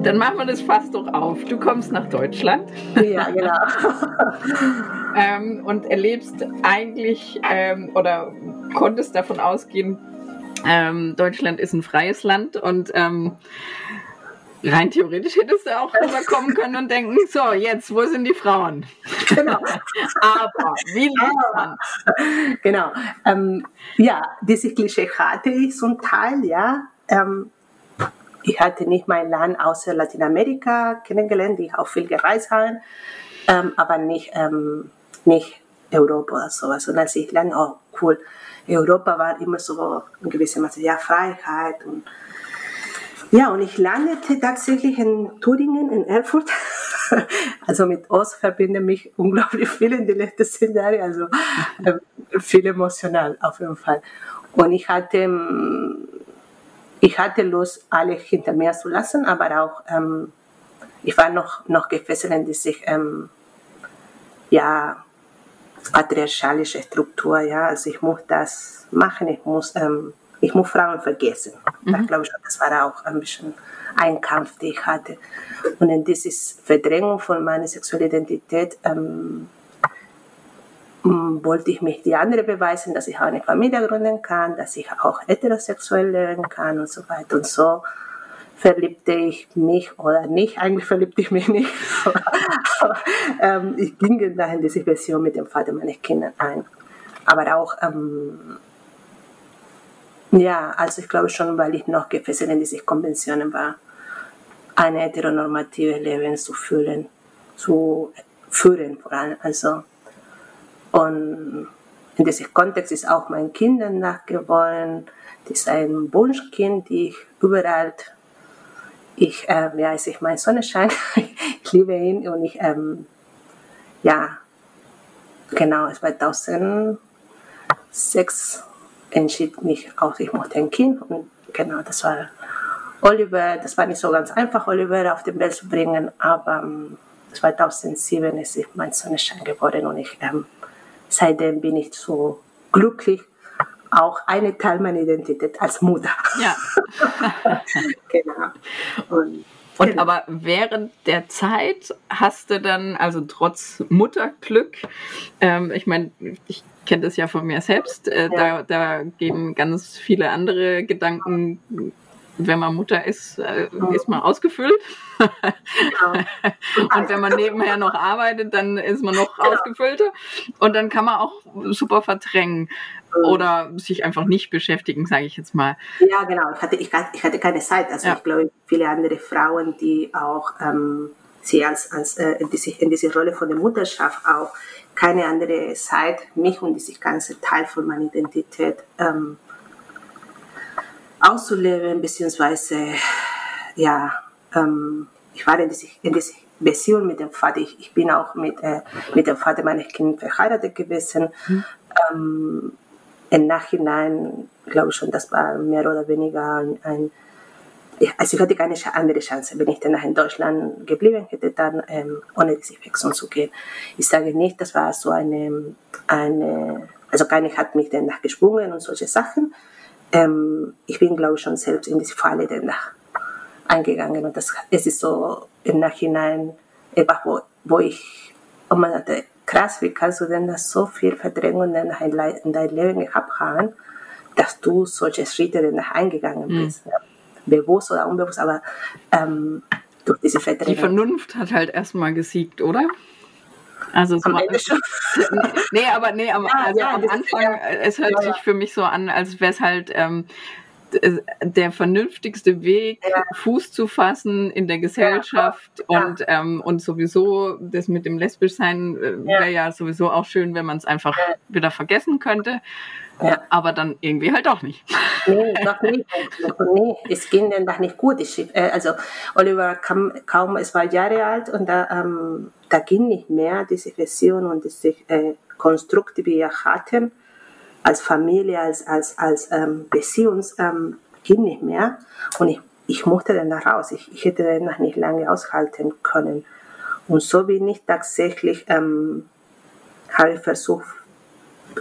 Dann machen wir das fast doch auf. Du kommst nach Deutschland. Ja, genau. ähm, und erlebst eigentlich ähm, oder konntest davon ausgehen, ähm, Deutschland ist ein freies Land und ähm, rein theoretisch hättest du auch rüberkommen können und denken, so, jetzt, wo sind die Frauen? Genau. Aber wie lebt man? Genau. Ähm, ja, diese Klischee hatte ich zum Teil, ja. Ähm, ich hatte nicht mein Land außer Lateinamerika kennengelernt, die auch viel gereist haben, ähm, aber nicht, ähm, nicht Europa oder sowas. Und als ich lerne, oh cool, Europa war immer so in gewissem Maße, ja, Freiheit und ja, und ich landete tatsächlich in Thüringen, in Erfurt. Also mit Ost verbinde mich unglaublich viel in den letzten zehn Jahren, also äh, viel emotional auf jeden Fall. Und ich hatte ähm, ich hatte Lust, alle hinter mir zu lassen, aber auch, ähm, ich war noch, noch gefesselt in diese, ähm, ja, patriarchalische Struktur, ja, also ich muss das machen, ich muss, ähm, ich muss Frauen vergessen. Mhm. Das glaube ich, das war auch ein bisschen ein Kampf, den ich hatte. Und in dieses Verdrängung von meiner sexuellen Identität, ähm, wollte ich mich die andere beweisen, dass ich auch eine Familie gründen kann, dass ich auch heterosexuell leben kann und so weiter. Und so verliebte ich mich oder nicht, eigentlich verliebte ich mich nicht. ähm, ich ging dann in diese Version mit dem Vater meines Kindes ein. Aber auch, ähm, ja, also ich glaube schon, weil ich noch gefesselt in diese Konventionen war, ein heteronormatives Leben zu fühlen, zu führen vor allem. Also, und in diesem Kontext ist auch mein Kind nachgewollen. Das ist ein Wunschkind, die ich überall, ich, äh, ja, ist ich mein Sonnenschein, ich liebe ihn und ich, ähm, ja, genau, 2006 entschied mich auch, ich mochte ein Kind und genau, das war Oliver, das war nicht so ganz einfach, Oliver auf die Welt zu bringen, aber ähm, 2007 ist ich mein Sonnenschein geworden und ich ähm, seitdem bin ich so glücklich, auch eine Teil meiner Identität als Mutter. Ja. genau. Und, und genau. aber während der Zeit hast du dann, also trotz Mutterglück, ähm, ich meine, ich kenne das ja von mir selbst, äh, ja. da, da gehen ganz viele andere Gedanken wenn man Mutter ist, äh, ist man ausgefüllt. Genau. und wenn man nebenher noch arbeitet, dann ist man noch genau. ausgefüllter. Und dann kann man auch super verdrängen oder sich einfach nicht beschäftigen, sage ich jetzt mal. Ja, genau. Ich hatte, ich, hatte, keine Zeit. Also ja. ich glaube, viele andere Frauen, die auch ähm, sie als, als äh, in, diese, in diese Rolle von der Mutterschaft auch keine andere Zeit, mich und diese ganze Teil von meiner Identität ähm, auszuleben, beziehungsweise ja, ähm, ich war in dieser in diese Beziehung mit dem Vater. Ich, ich bin auch mit, äh, mit dem Vater meines Kindes verheiratet gewesen. Mhm. Ähm, Im Nachhinein glaube ich schon, das war mehr oder weniger ein, ein also ich hatte keine andere Chance, wenn ich dann nach in Deutschland geblieben hätte, dann ähm, ohne diese Wechsel zu gehen. Ich sage nicht, das war so eine, eine also keiner hat mich danach gesprungen und solche Sachen. Ähm, ich bin, glaube ich, schon selbst in diese Falle danach eingegangen und das, es ist so im Nachhinein einfach, wo, wo ich, und man hatte, krass, wie kannst du denn das so viel Verdrängung in dein Leben gehabt haben, dass du solche Schritte danach eingegangen mhm. bist. Mhm. Bewusst oder unbewusst, aber ähm, durch diese Verdrängung. Die Vernunft hat halt erstmal gesiegt, oder? Also so am Ende schon. nee, aber nee, am, ja, also ja, am Anfang, ja, es hört sich für mich so an, als wäre es halt ähm, der vernünftigste Weg, Fuß zu fassen in der Gesellschaft und ähm, und sowieso das mit dem lesbischsein äh, wäre ja sowieso auch schön, wenn man es einfach wieder vergessen könnte. Ja. Aber dann irgendwie halt auch nicht. Nee, noch nicht. nee, es ging dann noch nicht gut. Ich, äh, also Oliver kam kaum zwei Jahre alt und da, ähm, da ging nicht mehr diese Version und diese äh, Konstrukte, die wir hatten, als Familie, als, als, als ähm, Beziehung, ähm, ging nicht mehr. Und ich, ich musste dann raus. Ich, ich hätte dann noch nicht lange aushalten können. Und so bin ich tatsächlich, ähm, habe ich versucht,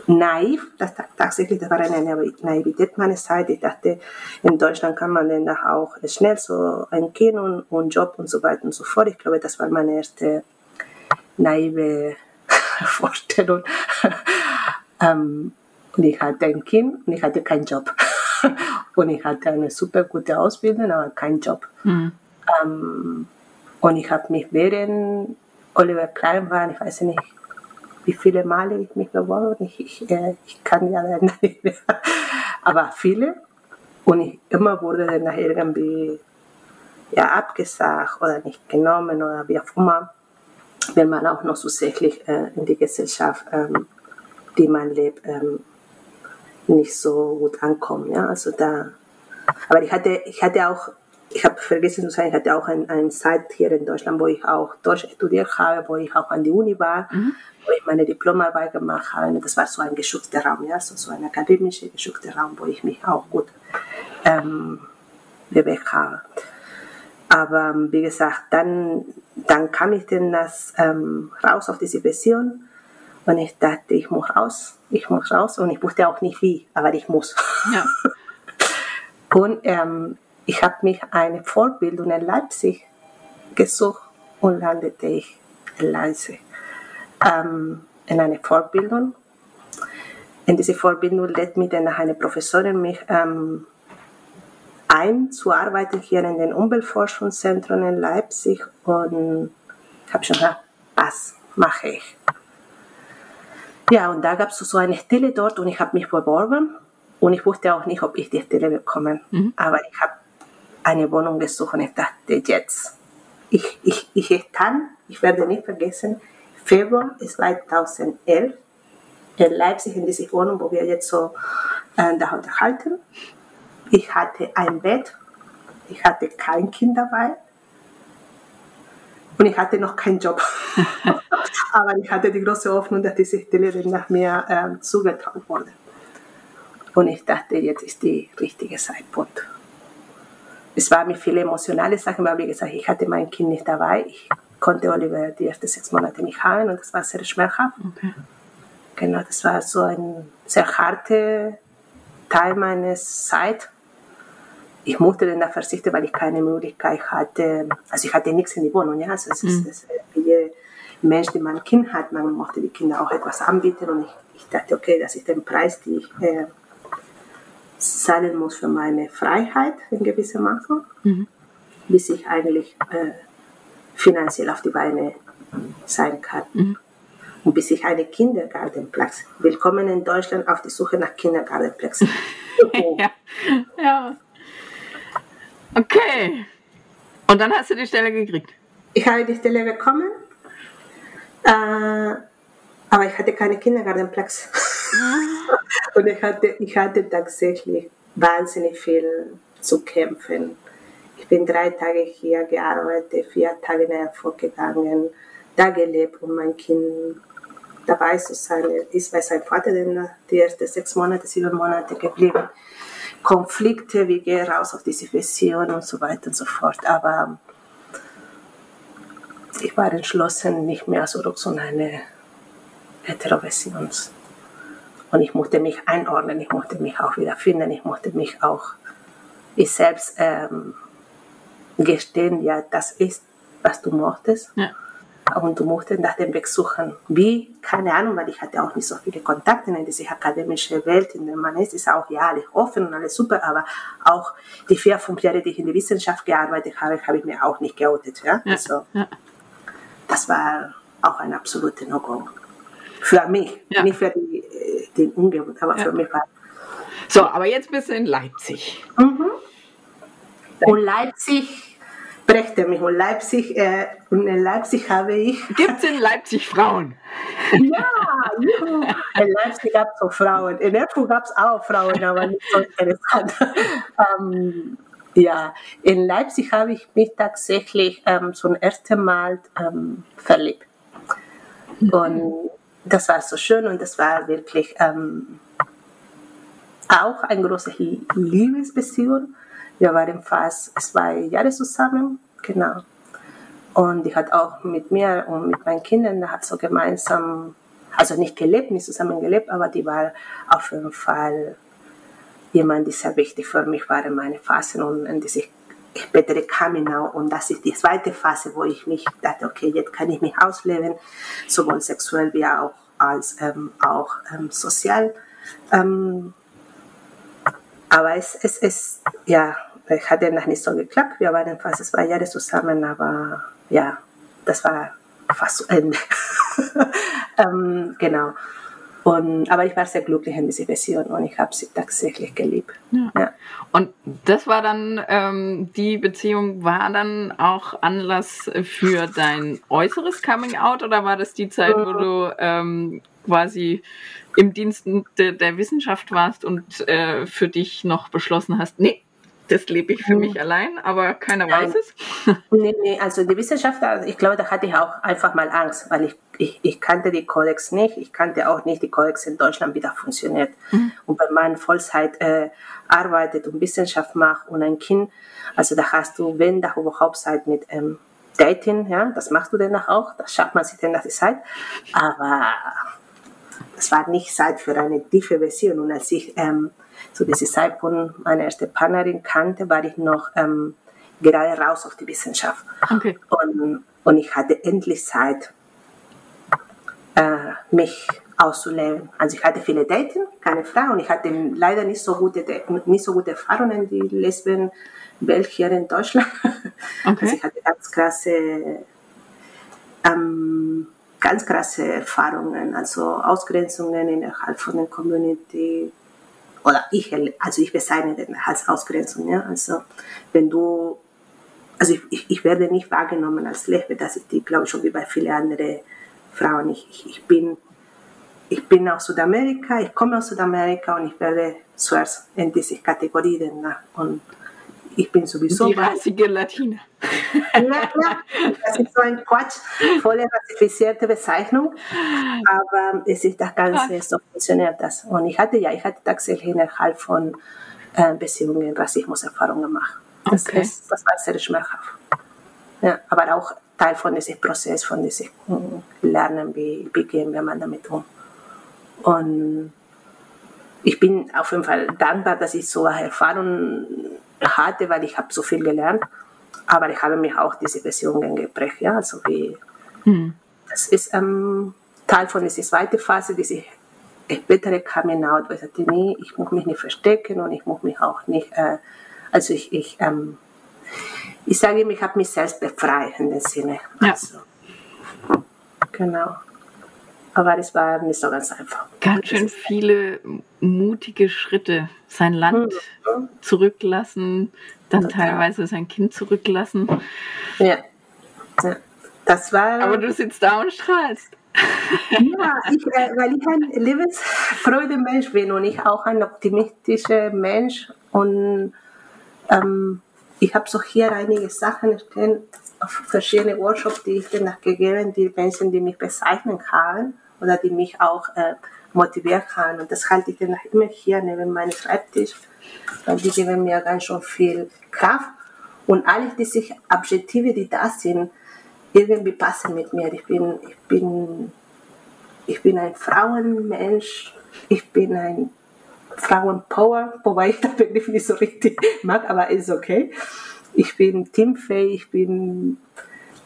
naiv, das, tatsächlich, das war eine Naivität meiner Seite. Ich dachte, in Deutschland kann man dann auch schnell so ein Kind und, und Job und so weiter und so fort. Ich glaube, das war meine erste naive Vorstellung. ähm, und ich hatte ein Kind und ich hatte keinen Job. und ich hatte eine super gute Ausbildung, aber keinen Job. Mhm. Ähm, und ich habe mich während Oliver Klein war, ich weiß nicht, wie viele Male ich mich beworben habe. Ich, ich, äh, ich kann ja nicht mehr. Aber viele. Und ich, immer wurde dann irgendwie ja, abgesagt oder nicht genommen oder wie auch immer, wenn man auch noch zusätzlich äh, in die Gesellschaft, ähm, die man lebt, ähm, nicht so gut ankommt. Ja? Also da, aber ich hatte, ich hatte auch ich habe vergessen zu sagen, ich hatte auch eine ein Zeit hier in Deutschland, wo ich auch Deutsch studiert habe, wo ich auch an die Uni war, mhm. wo ich meine Diplomarbeit gemacht habe. Das war so ein geschützter Raum, ja, so, so ein akademischer geschützter Raum, wo ich mich auch gut ähm, bewegt habe. Aber ähm, wie gesagt, dann, dann kam ich dann das, ähm, raus auf diese Version und ich dachte, ich muss raus, ich muss raus und ich wusste auch nicht wie, aber ich muss. Ja. und ähm, ich habe mich eine Vorbildung in Leipzig gesucht und landete ich in Leipzig ähm, in eine Vorbildung. In diese Vorbildung lädt mich dann eine Professorin mich ähm, ein zu arbeiten hier in den Umweltforschungszentren in Leipzig und ich habe schon gedacht, was mache ich? Ja, und da gab es so eine Stelle dort und ich habe mich beworben und ich wusste auch nicht, ob ich die Stelle bekomme. Mhm. Aber ich habe eine Wohnung gesucht und ich dachte, jetzt, ich, ich, ich kann, ich werde nicht vergessen, Februar 2011 in Leipzig in dieser Wohnung, wo wir jetzt so äh, da unterhalten. Ich hatte ein Bett, ich hatte kein Kind dabei und ich hatte noch keinen Job. Aber ich hatte die große Hoffnung, dass diese Stelle nach mir äh, zugetraut wurde. Und ich dachte, jetzt ist der richtige Zeitpunkt es war mit vielen emotionalen Sachen, weil wie gesagt, ich hatte mein Kind nicht dabei. Ich konnte Oliver die ersten sechs Monate nicht haben und das war sehr schmerzhaft. Okay. Genau, das war so ein sehr harter Teil meines Zeit. Ich musste dann da verzichten, weil ich keine Möglichkeit hatte. Also ich hatte nichts in die Wohnung. Ja? Also es ist, mhm. es, wie jeder Mensch, der man ein Kind hat, man mochte die Kinder auch etwas anbieten und ich, ich dachte, okay, das ist der Preis, den ich äh, zahlen muss für meine Freiheit in gewissem Maße, mhm. bis ich eigentlich äh, finanziell auf die Beine sein kann. Mhm. Und bis ich einen Kindergartenplatz. Willkommen in Deutschland auf die Suche nach Kindergartenplätzen. ja. ja. Okay. Und dann hast du die Stelle gekriegt? Ich habe die Stelle bekommen, äh, aber ich hatte keinen Kindergartenplatz. Und ich hatte, ich hatte tatsächlich wahnsinnig viel zu kämpfen Ich bin drei Tage hier gearbeitet, vier Tage in Erfurt gegangen, da gelebt, um mein Kind dabei zu sein. Er ist bei seinem Vater denn die ersten sechs Monate, sieben Monate geblieben. Konflikte, wie gehe raus auf diese Vision und so weiter und so fort. Aber ich war entschlossen, nicht mehr zurück zu einer Heteroversion. Und ich musste mich einordnen, ich musste mich auch wiederfinden, ich musste mich auch ich selbst ähm, gestehen, ja, das ist, was du mochtest. Ja. Und du musstest nach dem Weg suchen. Wie? Keine Ahnung, weil ich hatte auch nicht so viele Kontakte in diese akademische Welt, in der man ist, ist auch ja alles offen und alles super, aber auch die vier, fünf Jahre, die ich in der Wissenschaft gearbeitet habe, habe ich mir auch nicht geoutet. Ja? ja. Also, ja. Das war auch ein absolutes No-Go. Für mich, ja. nicht für die, den Umgebung, aber für mich war So, aber jetzt bist du in Leipzig. Mhm. Und Leipzig brächte mich. Und Leipzig, äh, und in Leipzig habe ich. Gibt es in Leipzig Frauen? ja, juhu. in Leipzig gab es auch Frauen. In Erfurt gab es auch Frauen, aber nicht so interessant. ähm, ja, in Leipzig habe ich mich tatsächlich ähm, zum ersten Mal ähm, verliebt. Und das war so schön und das war wirklich ähm, auch eine große Liebesbeziehung. Wir waren fast zwei Jahre zusammen, genau. Und die hat auch mit mir und mit meinen Kindern, hat so gemeinsam, also nicht gelebt, nicht zusammen gelebt, aber die war auf jeden Fall jemand, die sehr wichtig für mich war in meinen Phasen und in diese spätere Out. Und das ist die zweite Phase, wo ich mich dachte, okay, jetzt kann ich mich ausleben, sowohl sexuell wie auch als ähm, auch ähm, sozial. Ähm, aber es, es, ja, hat noch nicht so geklappt. Wir waren fast zwei Jahre zusammen, aber ja, das war fast zu Ende. ähm, genau. Und, aber ich war sehr glücklich in dieser Version und ich habe sie tatsächlich geliebt. Ja. ja. Und das war dann, ähm, die Beziehung war dann auch Anlass für dein äußeres Coming Out oder war das die Zeit, wo du ähm, quasi im Dienst de, der Wissenschaft warst und äh, für dich noch beschlossen hast, nee, das lebe ich für mich allein, aber keiner Nein. weiß es. Nee, nee, also die Wissenschaft, also ich glaube, da hatte ich auch einfach mal Angst, weil ich, ich, ich kannte die Kodex nicht, ich kannte auch nicht, die Kodex in Deutschland, wie das funktioniert. Mhm. Und wenn man Vollzeit äh, arbeitet und Wissenschaft macht und ein Kind, also da hast du, wenn da überhaupt Zeit mit ähm, Dating, ja, das machst du danach auch, das schafft man sich dann nach der Zeit, aber es war nicht Zeit für eine tiefe Version und als ich ähm, zu diesem Zeitpunkt meine erste Partnerin kannte, war ich noch ähm, gerade raus auf die Wissenschaft. Okay. Und, und ich hatte endlich Zeit, äh, mich auszuleben. Also ich hatte viele Daten, keine Frage, und ich hatte leider nicht so gute, nicht so gute Erfahrungen, die Lesben Welt hier in Deutschland. Okay. Also ich hatte ganz krasse, ähm, ganz krasse Erfahrungen, also Ausgrenzungen innerhalb von der Community, oder ich, also ich bezeichne das als Ausgrenzung. Ja? Also wenn du, also ich, ich, ich werde nicht wahrgenommen als Lesbe, das ist die, glaube ich, schon wie bei vielen anderen Frauen. Ich, ich, ich, bin, ich bin aus Südamerika, ich komme aus Südamerika und ich werde zuerst in diese Kategorie. Ne? Und ich bin sowieso. Die rassige Latina. Ja, ja, das ist so ein Quatsch, volle rassifizierte Bezeichnung, aber es ist das Ganze, so funktioniert das. Und ich hatte ja, ich hatte tatsächlich innerhalb von äh, Beziehungen Rassismuserfahrungen gemacht. Das, okay. ist, das war sehr schmerzhaft. Ja, aber auch Teil von diesem Prozess, von diesem mm, Lernen, wie, wie gehen wir damit um. Und ich bin auf jeden Fall dankbar, dass ich so eine Erfahrung hatte, weil ich habe so viel gelernt. Aber ich habe mir auch diese Versionen geprägt. Ja? Also wie, mhm. Das ist ähm, Teil von dieser zweiten Phase, diese spätere Coming Out, weil ich sagte, nee, ich muss mich nicht verstecken und ich muss mich auch nicht, äh, also ich, ich, ähm, ich sage ihm, ich habe mich selbst befreit in dem Sinne. Ja. Also, genau. Aber es war nicht so ganz einfach. Ganz schön viele mutige Schritte. Sein Land mhm. zurücklassen, dann Total. teilweise sein Kind zurücklassen. Ja. ja. Das war. Aber du sitzt da und strahlst. ja, ich, äh, weil ich ein Lebensfreude-Mensch bin und ich auch ein optimistischer Mensch und ähm, ich habe so hier einige Sachen stehen, auf verschiedene Workshops, die ich danach gegeben, die Menschen, die mich bezeichnen haben oder die mich auch äh, motiviert haben. Und das halte ich dann immer hier neben meinem Schreibtisch, weil die geben mir ganz schön viel Kraft. Und alle diese Adjektive, die da sind, irgendwie passen mit mir. Ich bin, ich bin, ich bin ein Frauenmensch, ich bin ein Frauenpower, wobei ich den Begriff nicht so richtig mag, aber ist okay. Ich bin teamfähig, ich bin,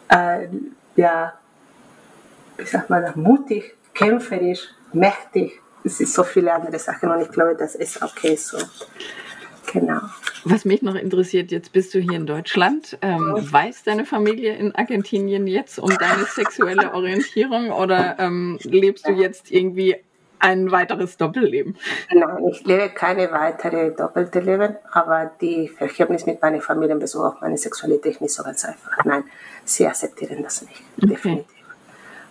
äh, ja, wie sagt man, mutig, kämpferisch, mächtig. Es ist so viele andere Sachen und ich glaube, das ist okay so. Genau. Was mich noch interessiert, jetzt bist du hier in Deutschland. Ähm, weiß deine Familie in Argentinien jetzt um deine sexuelle Orientierung oder ähm, lebst du jetzt irgendwie ein weiteres Doppelleben? Nein, ich lebe keine weitere doppelte Leben, aber die Verhältnis mit meiner Familie in Bezug auf meine Sexualität ist nicht so ganz einfach. Nein, sie akzeptieren das nicht, okay. definitiv.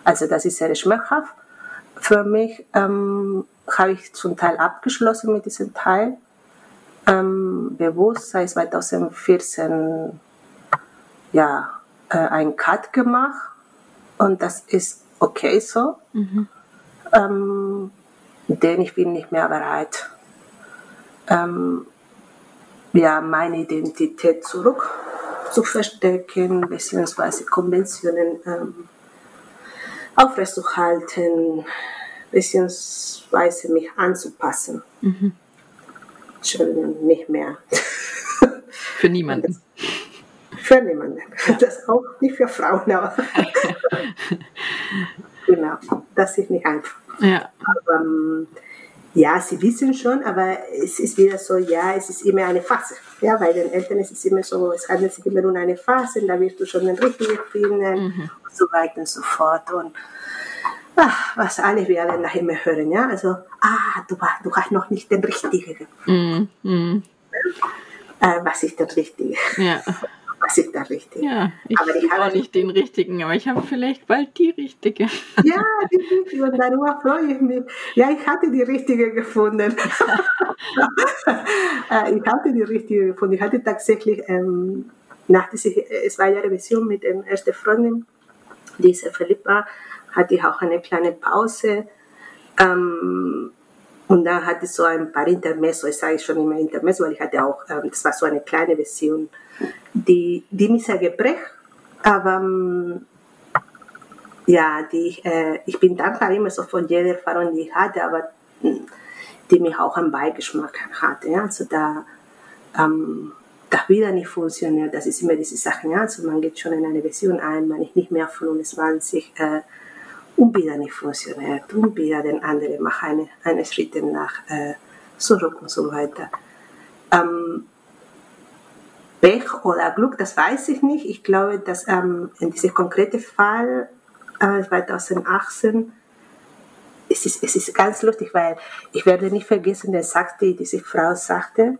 Also das ist sehr schmerzhaft. Für mich ähm, habe ich zum Teil abgeschlossen mit diesem Teil. Ähm, bewusst seit 2014 ja, äh, ein Cut gemacht und das ist okay so. Mhm ähm, denn ich bin nicht mehr bereit, ähm, ja, meine Identität zurück zu verstecken, beziehungsweise Konventionen ähm, aufrechtzuerhalten, beziehungsweise mich anzupassen. Mhm. Entschuldigung, nicht mehr. Für niemanden. Für niemanden. Das auch nicht für Frauen, aber genau, das ist nicht einfach. Ja. Aber, ähm, ja, sie wissen schon, aber es ist wieder so, ja, es ist immer eine Phase. Ja, bei den Eltern ist es immer so, es handelt sich immer um eine Phase, da wirst du schon den richtigen finden mhm. und so weiter und so fort. Und ach, was alle werden nach immer hören, ja, also, ah, du, du hast noch nicht den richtigen. Mhm. Mhm. Äh, was ist der richtige? Ja was ist der Richtige. Ja, ich aber ich habe nicht den Richtigen, aber ich habe vielleicht bald die Richtige. Ja, die Richtige und darüber freue ich mich. Ja, ich hatte die Richtige gefunden. Äh, ich hatte die Richtige gefunden. Ich hatte tatsächlich ähm, nach dieser zwei Jahre Beziehung mit der ersten Freundin, die sehr verliebt war, hatte ich auch eine kleine Pause. Ähm, und dann hatte ich so ein paar Intermezzo, ich sage schon immer Intermezzo, weil ich hatte auch, ähm, das war so eine kleine Version, die, die mich sehr geprägt, aber ähm, ja, die, äh, ich bin dankbar immer so von jeder Erfahrung, die ich hatte, aber hm, die mich auch einen Beigeschmack hatte. Ja? Also da, ähm, das wieder nicht funktioniert, das ist immer diese Sache. Ja? Also man geht schon in eine Version ein, man ist nicht mehr 25, äh, und wieder nicht funktioniert und wieder den anderen macht eine, eine Schritte nach äh, zurück und so weiter. Ähm, Pech oder Glück, das weiß ich nicht. Ich glaube, dass ähm, in diesem konkreten Fall äh, 2018 es ist, es ist ganz lustig, weil ich werde nicht vergessen, der sagte, diese Frau sagte,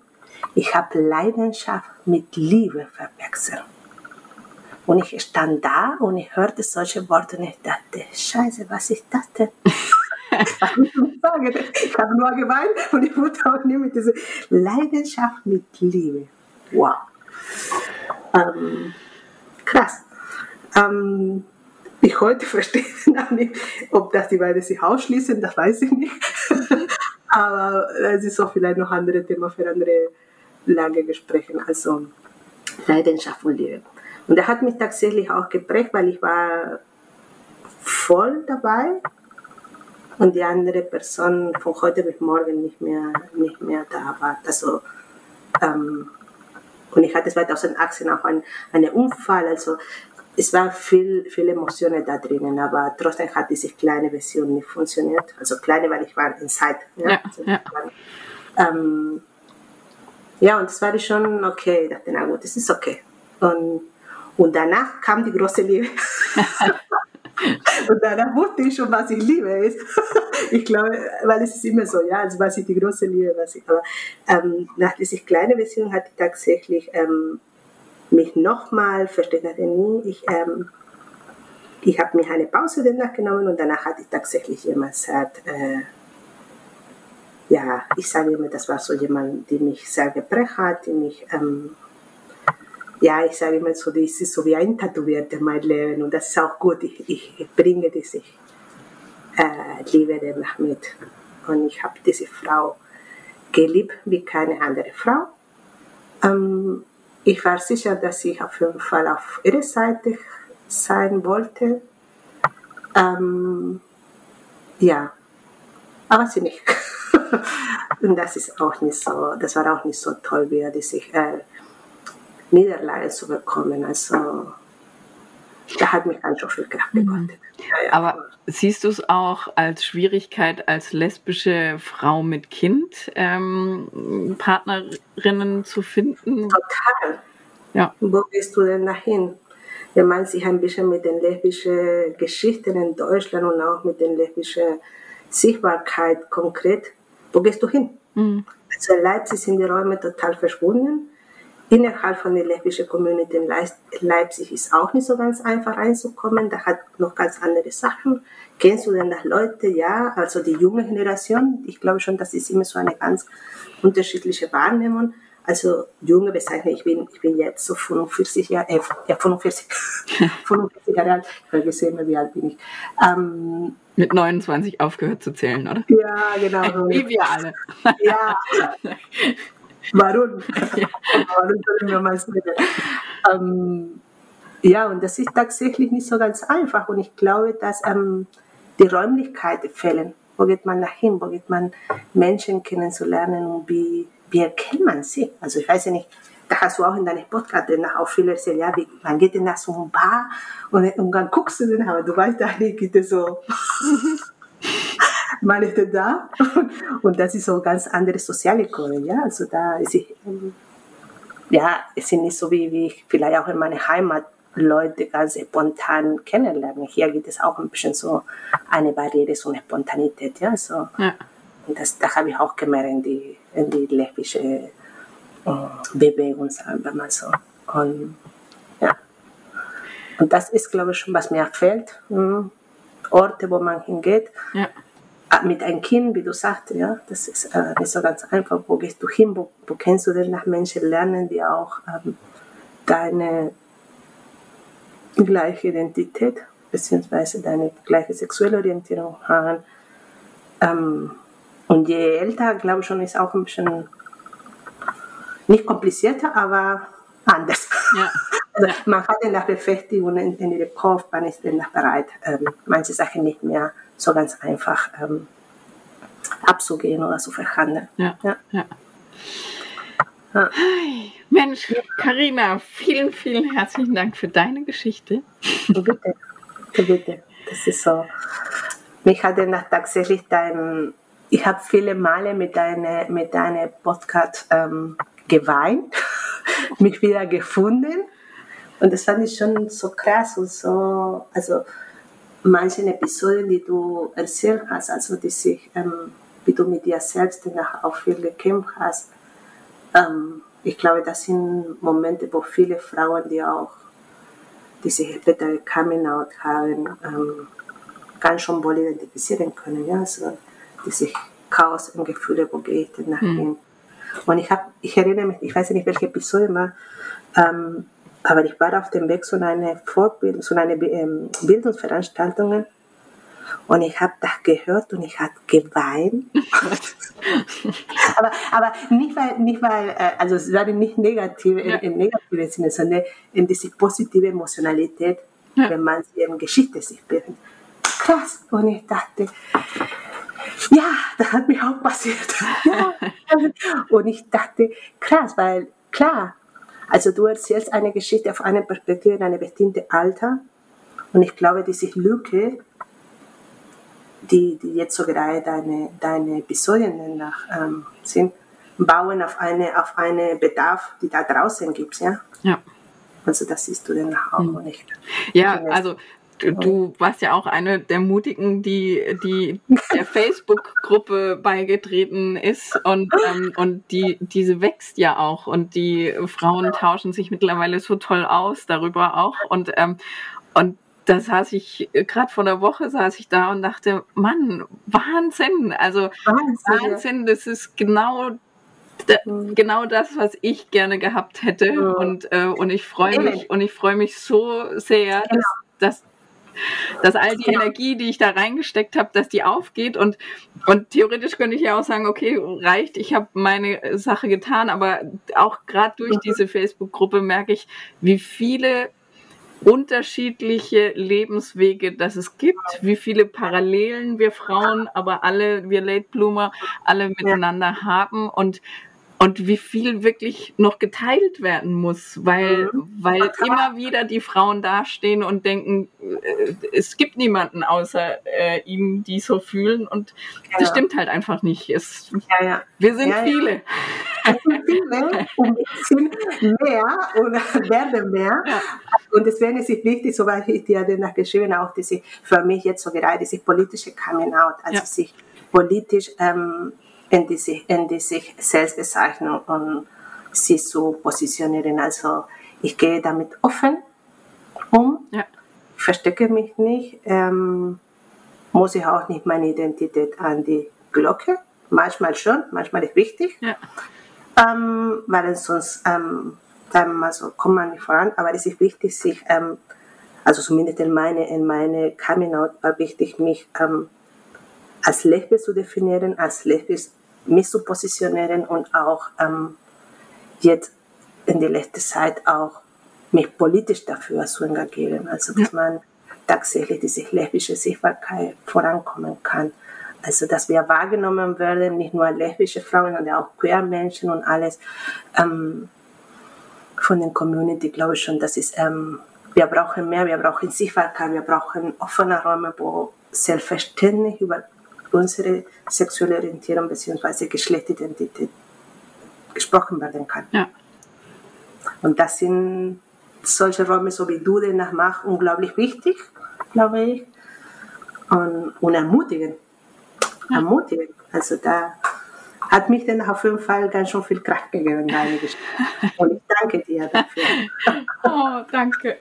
ich habe Leidenschaft mit Liebe verwechselt. Und ich stand da und ich hörte solche Worte und ich dachte, Scheiße, was ist das denn? ich habe nur geweint und ich wurde auch nicht mit dieser Leidenschaft mit Liebe. Wow. Ähm, krass. Ähm, ich heute verstehe noch nicht, ob das die beiden sich ausschließen, das weiß ich nicht. Aber es ist auch vielleicht noch andere Thema für andere lange Gespräche. Also Leidenschaft und Liebe. Und er hat mich tatsächlich auch geprägt, weil ich war voll dabei und die andere Person von heute bis morgen nicht mehr, nicht mehr da war. Also, ähm, und ich hatte 2018 auch einen, einen Unfall, also es waren viel, viele Emotionen da drinnen, aber trotzdem hat diese kleine Version nicht funktioniert. Also kleine, weil ich war in Zeit. Ja, ja, also, ja. Ähm, ja, und das war ich schon okay. Ich dachte, na gut, das ist okay. Und und danach kam die große Liebe. und danach wusste ich schon, was ich liebe ist. ich glaube, weil es ist immer so, ja, also was ist die große Liebe, was ich, aber ähm, nach dieser kleinen Beziehung hatte ich tatsächlich ähm, mich nochmal, versteht das nie, ich, ähm, ich habe mir eine Pause danach genommen und danach hatte ich tatsächlich jemand gesagt, äh, ja, ich sage immer, das war so jemand, der mich sehr geprägt hat, die mich ähm, ja, ich sage immer so, das ist so wie ein Tätowierter mein Leben und das ist auch gut. Ich, ich bringe diese äh, Liebe danach mit. Und ich habe diese Frau geliebt wie keine andere Frau. Ähm, ich war sicher, dass ich auf jeden Fall auf ihrer Seite sein wollte. Ähm, ja, aber sie nicht. und das ist auch nicht so, das war auch nicht so toll, wie er sich äh, Niederlage zu bekommen. Also da hat mich ganz schon viel Kraft mhm. gekostet. Ja, ja. Aber siehst du es auch als Schwierigkeit, als lesbische Frau mit Kind ähm, Partnerinnen zu finden? Total. Ja. Wo gehst du denn dahin? Wenn man sich ein bisschen mit den lesbischen Geschichten in Deutschland und auch mit den lesbischen Sichtbarkeit konkret, wo gehst du hin? Mhm. Also in Leipzig sind die Räume total verschwunden innerhalb von der lesbischen Community in Leipzig ist auch nicht so ganz einfach reinzukommen. Da hat noch ganz andere Sachen. Kennst du denn das Leute? Ja, also die junge Generation. Ich glaube schon, das ist immer so eine ganz unterschiedliche Wahrnehmung. Also junge bezeichne ich bin, ich bin jetzt so 45 Jahre, äh, ja 45, 45 Jahre alt. Ich vergesse immer, wie alt bin ich. Ähm, Mit 29 aufgehört zu zählen, oder? Ja, genau. Wie wir alle. Ja. Warum? Warum sollen wir mal ähm, ja, und das ist tatsächlich nicht so ganz einfach. Und ich glaube, dass ähm, die Räumlichkeiten fehlen. Wo geht man dahin? Wo geht man Menschen kennenzulernen und wie, wie erkennt man sie? Also ich weiß ja nicht, da hast du auch in deinem Podcast danach auch viele erzählt, ja, wie, man geht nach so ein Bar und, und dann guckst du den, aber du weißt eigentlich, gibt es so man ist da und das ist so ganz andere soziale Code, ja, also da ist ich, ja, es sind nicht so wie, wie ich vielleicht auch in meiner Heimat Leute ganz spontan kennenlernen. Hier gibt es auch ein bisschen so eine Barriere, so eine Spontanität, ja, so. Ja. Und das, da habe ich auch gemerkt in die, in die lesbische äh, Bewegung, sagen wir mal so. Und, ja. Und das ist, glaube ich, schon, was mir fehlt. Hm. Orte, wo man hingeht. Ja. Ah, mit einem Kind, wie du sagst, ja, das ist äh, nicht so ganz einfach. Wo gehst du hin? Wo, wo kennst du denn nach Menschen lernen, die auch ähm, deine gleiche Identität bzw. deine gleiche sexuelle Orientierung haben? Ähm, und je älter, glaube ich schon, ist auch ein bisschen nicht komplizierter, aber anders. Ja. Also man hat eine Befestigung in, in ihrem Kopf, man ist dann bereit, ähm, manche Sachen nicht mehr so ganz einfach ähm, abzugehen oder zu verhandeln. Ja. ja. ja. ja. Mensch, Karina, vielen, vielen herzlichen Dank für deine Geschichte. Bitte, bitte. Das ist so. Mich hat tatsächlich dein, ich habe viele Male mit deinem mit deine Podcast ähm, geweint, mich wieder gefunden. Und das fand ich schon so krass und so, also manchen Episoden, die du erzählt hast, also die sich, ähm, wie du mit dir selbst danach auch viel gekämpft hast. Ähm, ich glaube, das sind Momente, wo viele Frauen, die auch die sich später Coming Out haben, ähm, ganz schon wohl identifizieren können. Ja? Also diese Chaos und Gefühle, wo gehe ich denn nach mhm. Und ich, hab, ich erinnere mich, ich weiß nicht, welche Episode war, ähm, aber ich war auf dem Weg zu einer Fortbildung, zu einer ähm, Bildungsveranstaltung und ich habe das gehört und ich habe geweint. aber, aber nicht weil, nicht weil, äh, also es war nicht negativ, ja. im negativen Sinne, sondern in diese positive Emotionalität, ja. wenn man in Geschichte sich bildet. Krass. Und ich dachte, ja, das hat mich auch passiert. Und ich dachte, krass, weil klar, also du erzählst eine Geschichte auf eine Perspektive in einem bestimmten Alter. Und ich glaube, diese Lücke, die, die jetzt so gerade deine, deine Episoden nach ähm, sind, bauen auf eine, auf eine Bedarf, die da draußen gibt, ja? Ja. Also das siehst du dann auch mhm. nicht. Ja, also Du warst ja auch eine der Mutigen, die, die der Facebook-Gruppe beigetreten ist und, ähm, und die, diese wächst ja auch und die Frauen tauschen sich mittlerweile so toll aus darüber auch und, ähm, und da saß ich, gerade vor einer Woche saß ich da und dachte, Mann, Wahnsinn, also Wahnsinn, Wahnsinn das ist genau da, genau das, was ich gerne gehabt hätte. Mhm. Und, äh, und ich freue mich und ich freue mich so sehr, Genau. dass, dass dass all die. Energie, die ich da reingesteckt habe, dass die aufgeht und und theoretisch könnte ich ja auch sagen, okay, reicht, ich habe meine Sache getan, aber auch gerade durch Mhm. diese Facebook-Gruppe merke ich, wie viele unterschiedliche Lebenswege, dass es gibt, wie viele Parallelen wir Frauen, aber alle, wir Late Bloomer, alle miteinander haben und und wie viel wirklich noch geteilt werden muss, weil, weil Total. immer wieder die Frauen dastehen und denken, äh, es gibt niemanden außer äh, ihnen, die so fühlen und das Ja. stimmt halt einfach nicht. Es, Ja, ja. wir sind Ja, ja. viele. viele und wir sind mehr oder werden mehr. Und deswegen ist es wichtig, so was ich dir danach geschrieben auch, dass ich für mich jetzt so gerade dieses politische Coming Out, also sich politisch ähm, in die sich, in die sich Selbstbezeichnung und sich zu positionieren. Also ich gehe damit offen um, Ja. verstecke mich nicht, ähm, muss ich auch nicht meine Identität an die Glocke. Manchmal schon, manchmal ist wichtig Ja. ähm, weil sonst ähm, sagen wir mal so, kommt man nicht voran. Aber es ist wichtig, sich, ähm, also zumindest in meine, in meine Coming Out war wichtig, mich ähm, als Lesbisch zu definieren, als Lesbisch mich zu positionieren und auch ähm, jetzt in der letzten Zeit auch mich politisch dafür zu engagieren. Also dass man tatsächlich diese lesbische Sichtbarkeit vorankommen kann. Also dass wir wahrgenommen werden, nicht nur lesbische Frauen, sondern auch queer Menschen und alles ähm, von der Community, glaube ich schon, das ist, ähm, wir brauchen mehr, wir brauchen Sichtbarkeit, wir brauchen offene Räume, wo selbstverständlich über unsere sexuelle Orientierung bzw. Geschlechtsidentität gesprochen werden kann. Ja. Und das sind solche Räume, so wie du den machst, unglaublich wichtig, glaube ich. Und, und ermutigend. Ermutigend. Also da hat mich dann auf jeden Fall ganz schön viel Kraft gegeben, deine Geschichte. Und ich danke dir dafür. Oh, danke.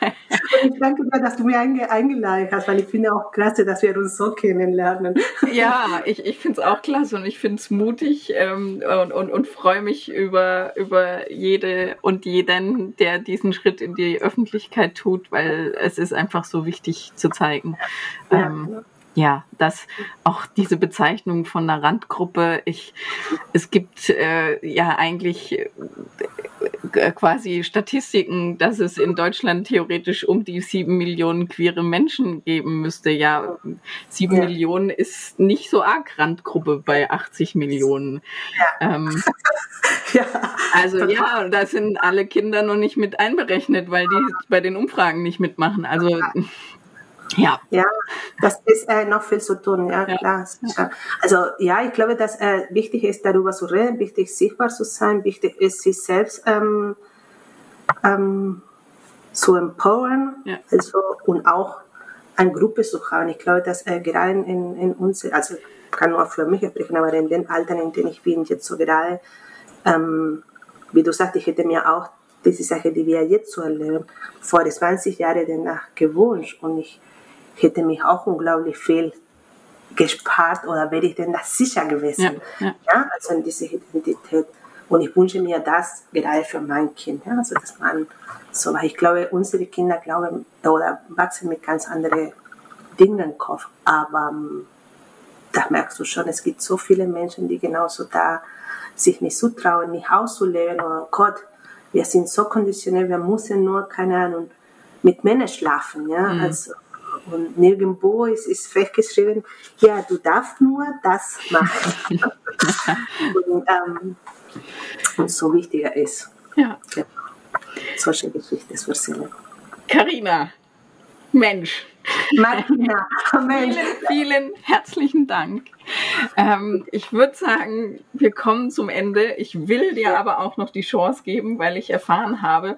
Und ich danke dir, dass du mich einge eingeladen hast, weil ich finde auch klasse, dass wir uns so kennenlernen. Ja, ich, ich finde es auch klasse und ich finde es mutig ähm, und, und, und freue mich über, über jede und jeden, der diesen Schritt in die Öffentlichkeit tut, weil es ist einfach so wichtig zu zeigen. Ja. Ähm, ja, dass auch diese Bezeichnung von einer Randgruppe, ich, es gibt äh, ja eigentlich äh, quasi Statistiken, dass es in Deutschland theoretisch um die sieben Millionen queere Menschen geben müsste. Ja, sieben Ja. Millionen ist nicht so arg Randgruppe bei 80 Millionen. Ähm, Ja, also ja, da sind alle Kinder noch nicht mit einberechnet, weil die bei den Umfragen nicht mitmachen. Also ja, Ja, das ist äh, noch viel zu tun, ja, Ja. klar. sicher. Also ja, ich glaube, dass äh, wichtig ist, darüber zu reden, wichtig sichtbar zu sein, wichtig ist, sich selbst ähm, ähm, zu empowern Ja. also, und auch eine Gruppe zu haben. Ich glaube, dass äh, gerade in, in uns, also ich kann nur für mich sprechen, aber in den Altern, in denen ich bin, jetzt so gerade, ähm, wie du sagst, ich hätte mir auch diese Sache, die wir jetzt so erleben, vor 20 Jahren danach gewünscht und ich hätte mich auch unglaublich viel gespart oder wäre ich denn das sicher gewesen. Ja, ja. Ja, also in diese Identität. Und ich wünsche mir das gerade für mein Kind. Ja, also dass man so, weil ich glaube, unsere Kinder glauben oder wachsen mit ganz anderen Dingen im Kopf. Aber ähm, da merkst du schon, es gibt so viele Menschen, die genauso da sich nicht zutrauen, nicht auszuleben. Oh Gott, wir sind so konditioniert, wir müssen nur, keine Ahnung, mit Männern schlafen. Ja? Also, und nirgendwo ist, ist festgeschrieben, ja, du darfst nur das machen. und, ähm, und so wichtiger ist, ja. solche Geschichten zu erzählen. Carina, Mensch, Martina, Mensch. vielen, vielen herzlichen Dank. Ähm, ich würde sagen, wir kommen zum Ende. Ich will dir aber auch noch die Chance geben, weil ich erfahren habe,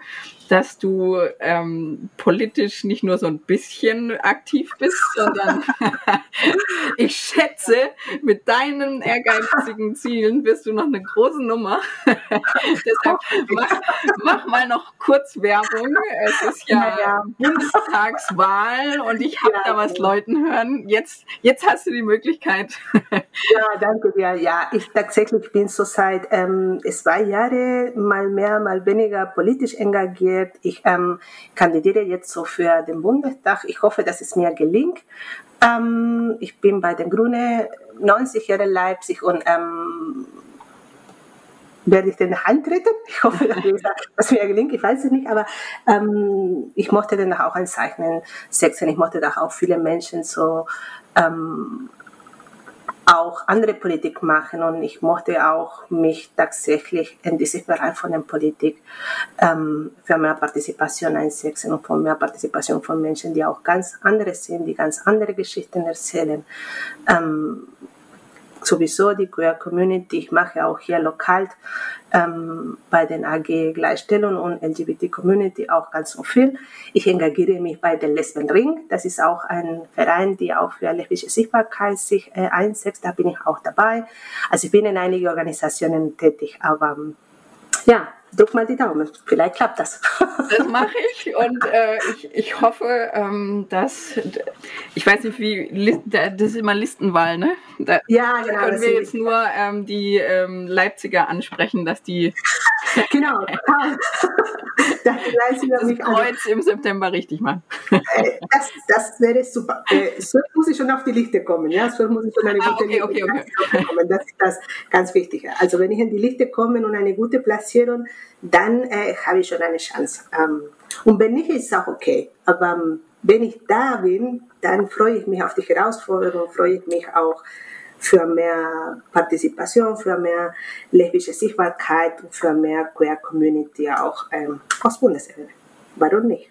dass du ähm, politisch nicht nur so ein bisschen aktiv bist, sondern ich schätze, mit deinen ehrgeizigen Zielen wirst du noch eine große Nummer. Deshalb mach, mach mal noch kurz Werbung. Es ist ja, Ja, ja. Bundestagswahl und ich habe Ja. da was Leuten hören. Jetzt, jetzt hast du die Möglichkeit. Ja, danke dir. Ja, ich tatsächlich bin so seit ähm, zwei Jahren mal mehr, mal weniger politisch engagiert. Ich ähm, kandidiere jetzt so für den Bundestag. Ich hoffe, dass es mir gelingt. Ähm, ich bin bei den Grünen 90 Jahre Leipzig und ähm, werde ich den eintreten. Ich hoffe, dass mir gelingt. Ich weiß es nicht, aber ähm, ich mochte dann auch ein Zeichnen setzen. Ich mochte da auch viele Menschen so ähm, auch andere Politik machen und ich mochte auch mich tatsächlich in diesem Bereich von der Politik ähm, für mehr Partizipation einsetzen und für mehr Partizipation von Menschen, die auch ganz andere sind, die ganz andere Geschichten erzählen. Ähm, sowieso die Queer Community. Ich mache auch hier lokal ähm, bei den AG Gleichstellung und LGBT Community auch ganz so viel. Ich engagiere mich bei den Lesben Ring. Das ist auch ein Verein, der auch für lesbische Sichtbarkeit sich äh, einsetzt. Da bin ich auch dabei. Also ich bin in einigen Organisationen tätig, aber ja, drück mal die Daumen. Vielleicht klappt das. Das mache ich und äh, ich, ich hoffe, ähm, dass ich weiß nicht, wie das ist immer Listenwahl, ne? Da ja, genau. Können wir jetzt nur ähm, die ähm, Leipziger ansprechen, dass die genau. das Kreuz im September richtig machen. Äh, das, das wäre super. Äh, so muss ich schon auf die Liste kommen. Ja, so muss ich schon eine ah, gute okay, okay, okay. kommen. Das ist das ganz Wichtige. Also wenn ich in die Liste komme und eine gute Platzierung, dann äh, habe ich schon eine Chance. Ähm, und wenn nicht, ist es auch okay. Aber ähm, wenn ich da bin, dann freue ich mich auf die Herausforderung, freue ich mich auch für mehr Partizipation, für mehr lesbische Sichtbarkeit und für mehr Queer Community auch ähm, aus Bundesebene. Warum nicht?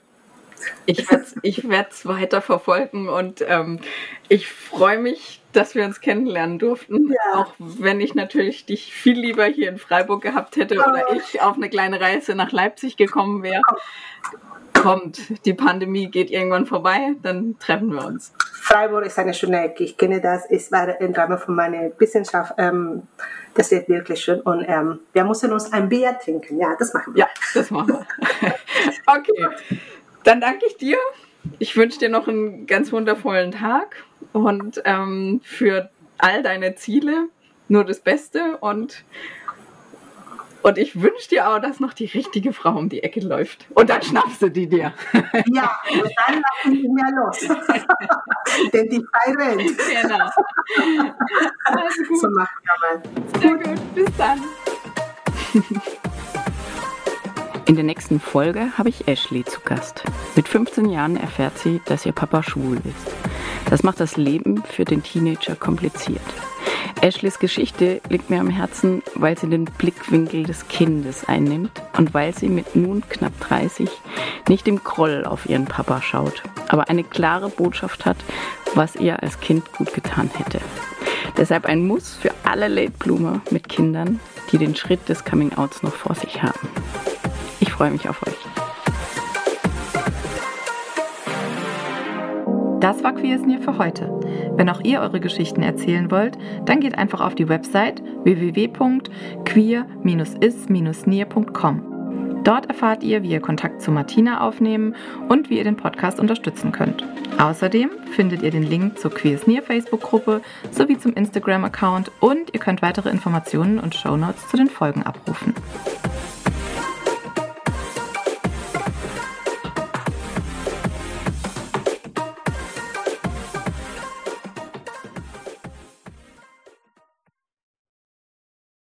Ich werde es ich weiter verfolgen und ähm, ich freue mich, dass wir uns kennenlernen durften. Ja. Auch wenn ich natürlich dich viel lieber hier in Freiburg gehabt hätte oh. oder ich auf eine kleine Reise nach Leipzig gekommen wäre. Kommt, die Pandemie geht irgendwann vorbei, dann treffen wir uns. Freiburg ist eine schöne Ecke. Ich kenne das. Es war im Rahmen von meiner Wissenschaft. Ähm, das ist wirklich schön. Und ähm, wir müssen uns ein Bier trinken. Ja, das machen wir. Ja, das machen wir. okay. Dann danke ich dir. Ich wünsche dir noch einen ganz wundervollen Tag und ähm, für all deine Ziele nur das Beste und und ich wünsche dir auch, dass noch die richtige Frau um die Ecke läuft. Und dann schnappst du die dir. Ja, und dann lassen wir mehr los. Denn die Frei rennt. Genau. Also gut. So machen wir mal. Sehr gut. Bis dann. In der nächsten Folge habe ich Ashley zu Gast. Mit 15 Jahren erfährt sie, dass ihr Papa schwul ist. Das macht das Leben für den Teenager kompliziert. Ashleys Geschichte liegt mir am Herzen, weil sie den Blickwinkel des Kindes einnimmt und weil sie mit nun knapp 30 nicht im Groll auf ihren Papa schaut, aber eine klare Botschaft hat, was ihr als Kind gut getan hätte. Deshalb ein Muss für alle Late Bloomer mit Kindern, die den Schritt des Coming-Outs noch vor sich haben. Ich freue mich auf euch. Das war Queer Near für heute. Wenn auch ihr eure Geschichten erzählen wollt, dann geht einfach auf die Website www.queer-is-near.com. Dort erfahrt ihr, wie ihr Kontakt zu Martina aufnehmen und wie ihr den Podcast unterstützen könnt. Außerdem findet ihr den Link zur Queers Near Facebook-Gruppe sowie zum Instagram-Account und ihr könnt weitere Informationen und Shownotes zu den Folgen abrufen.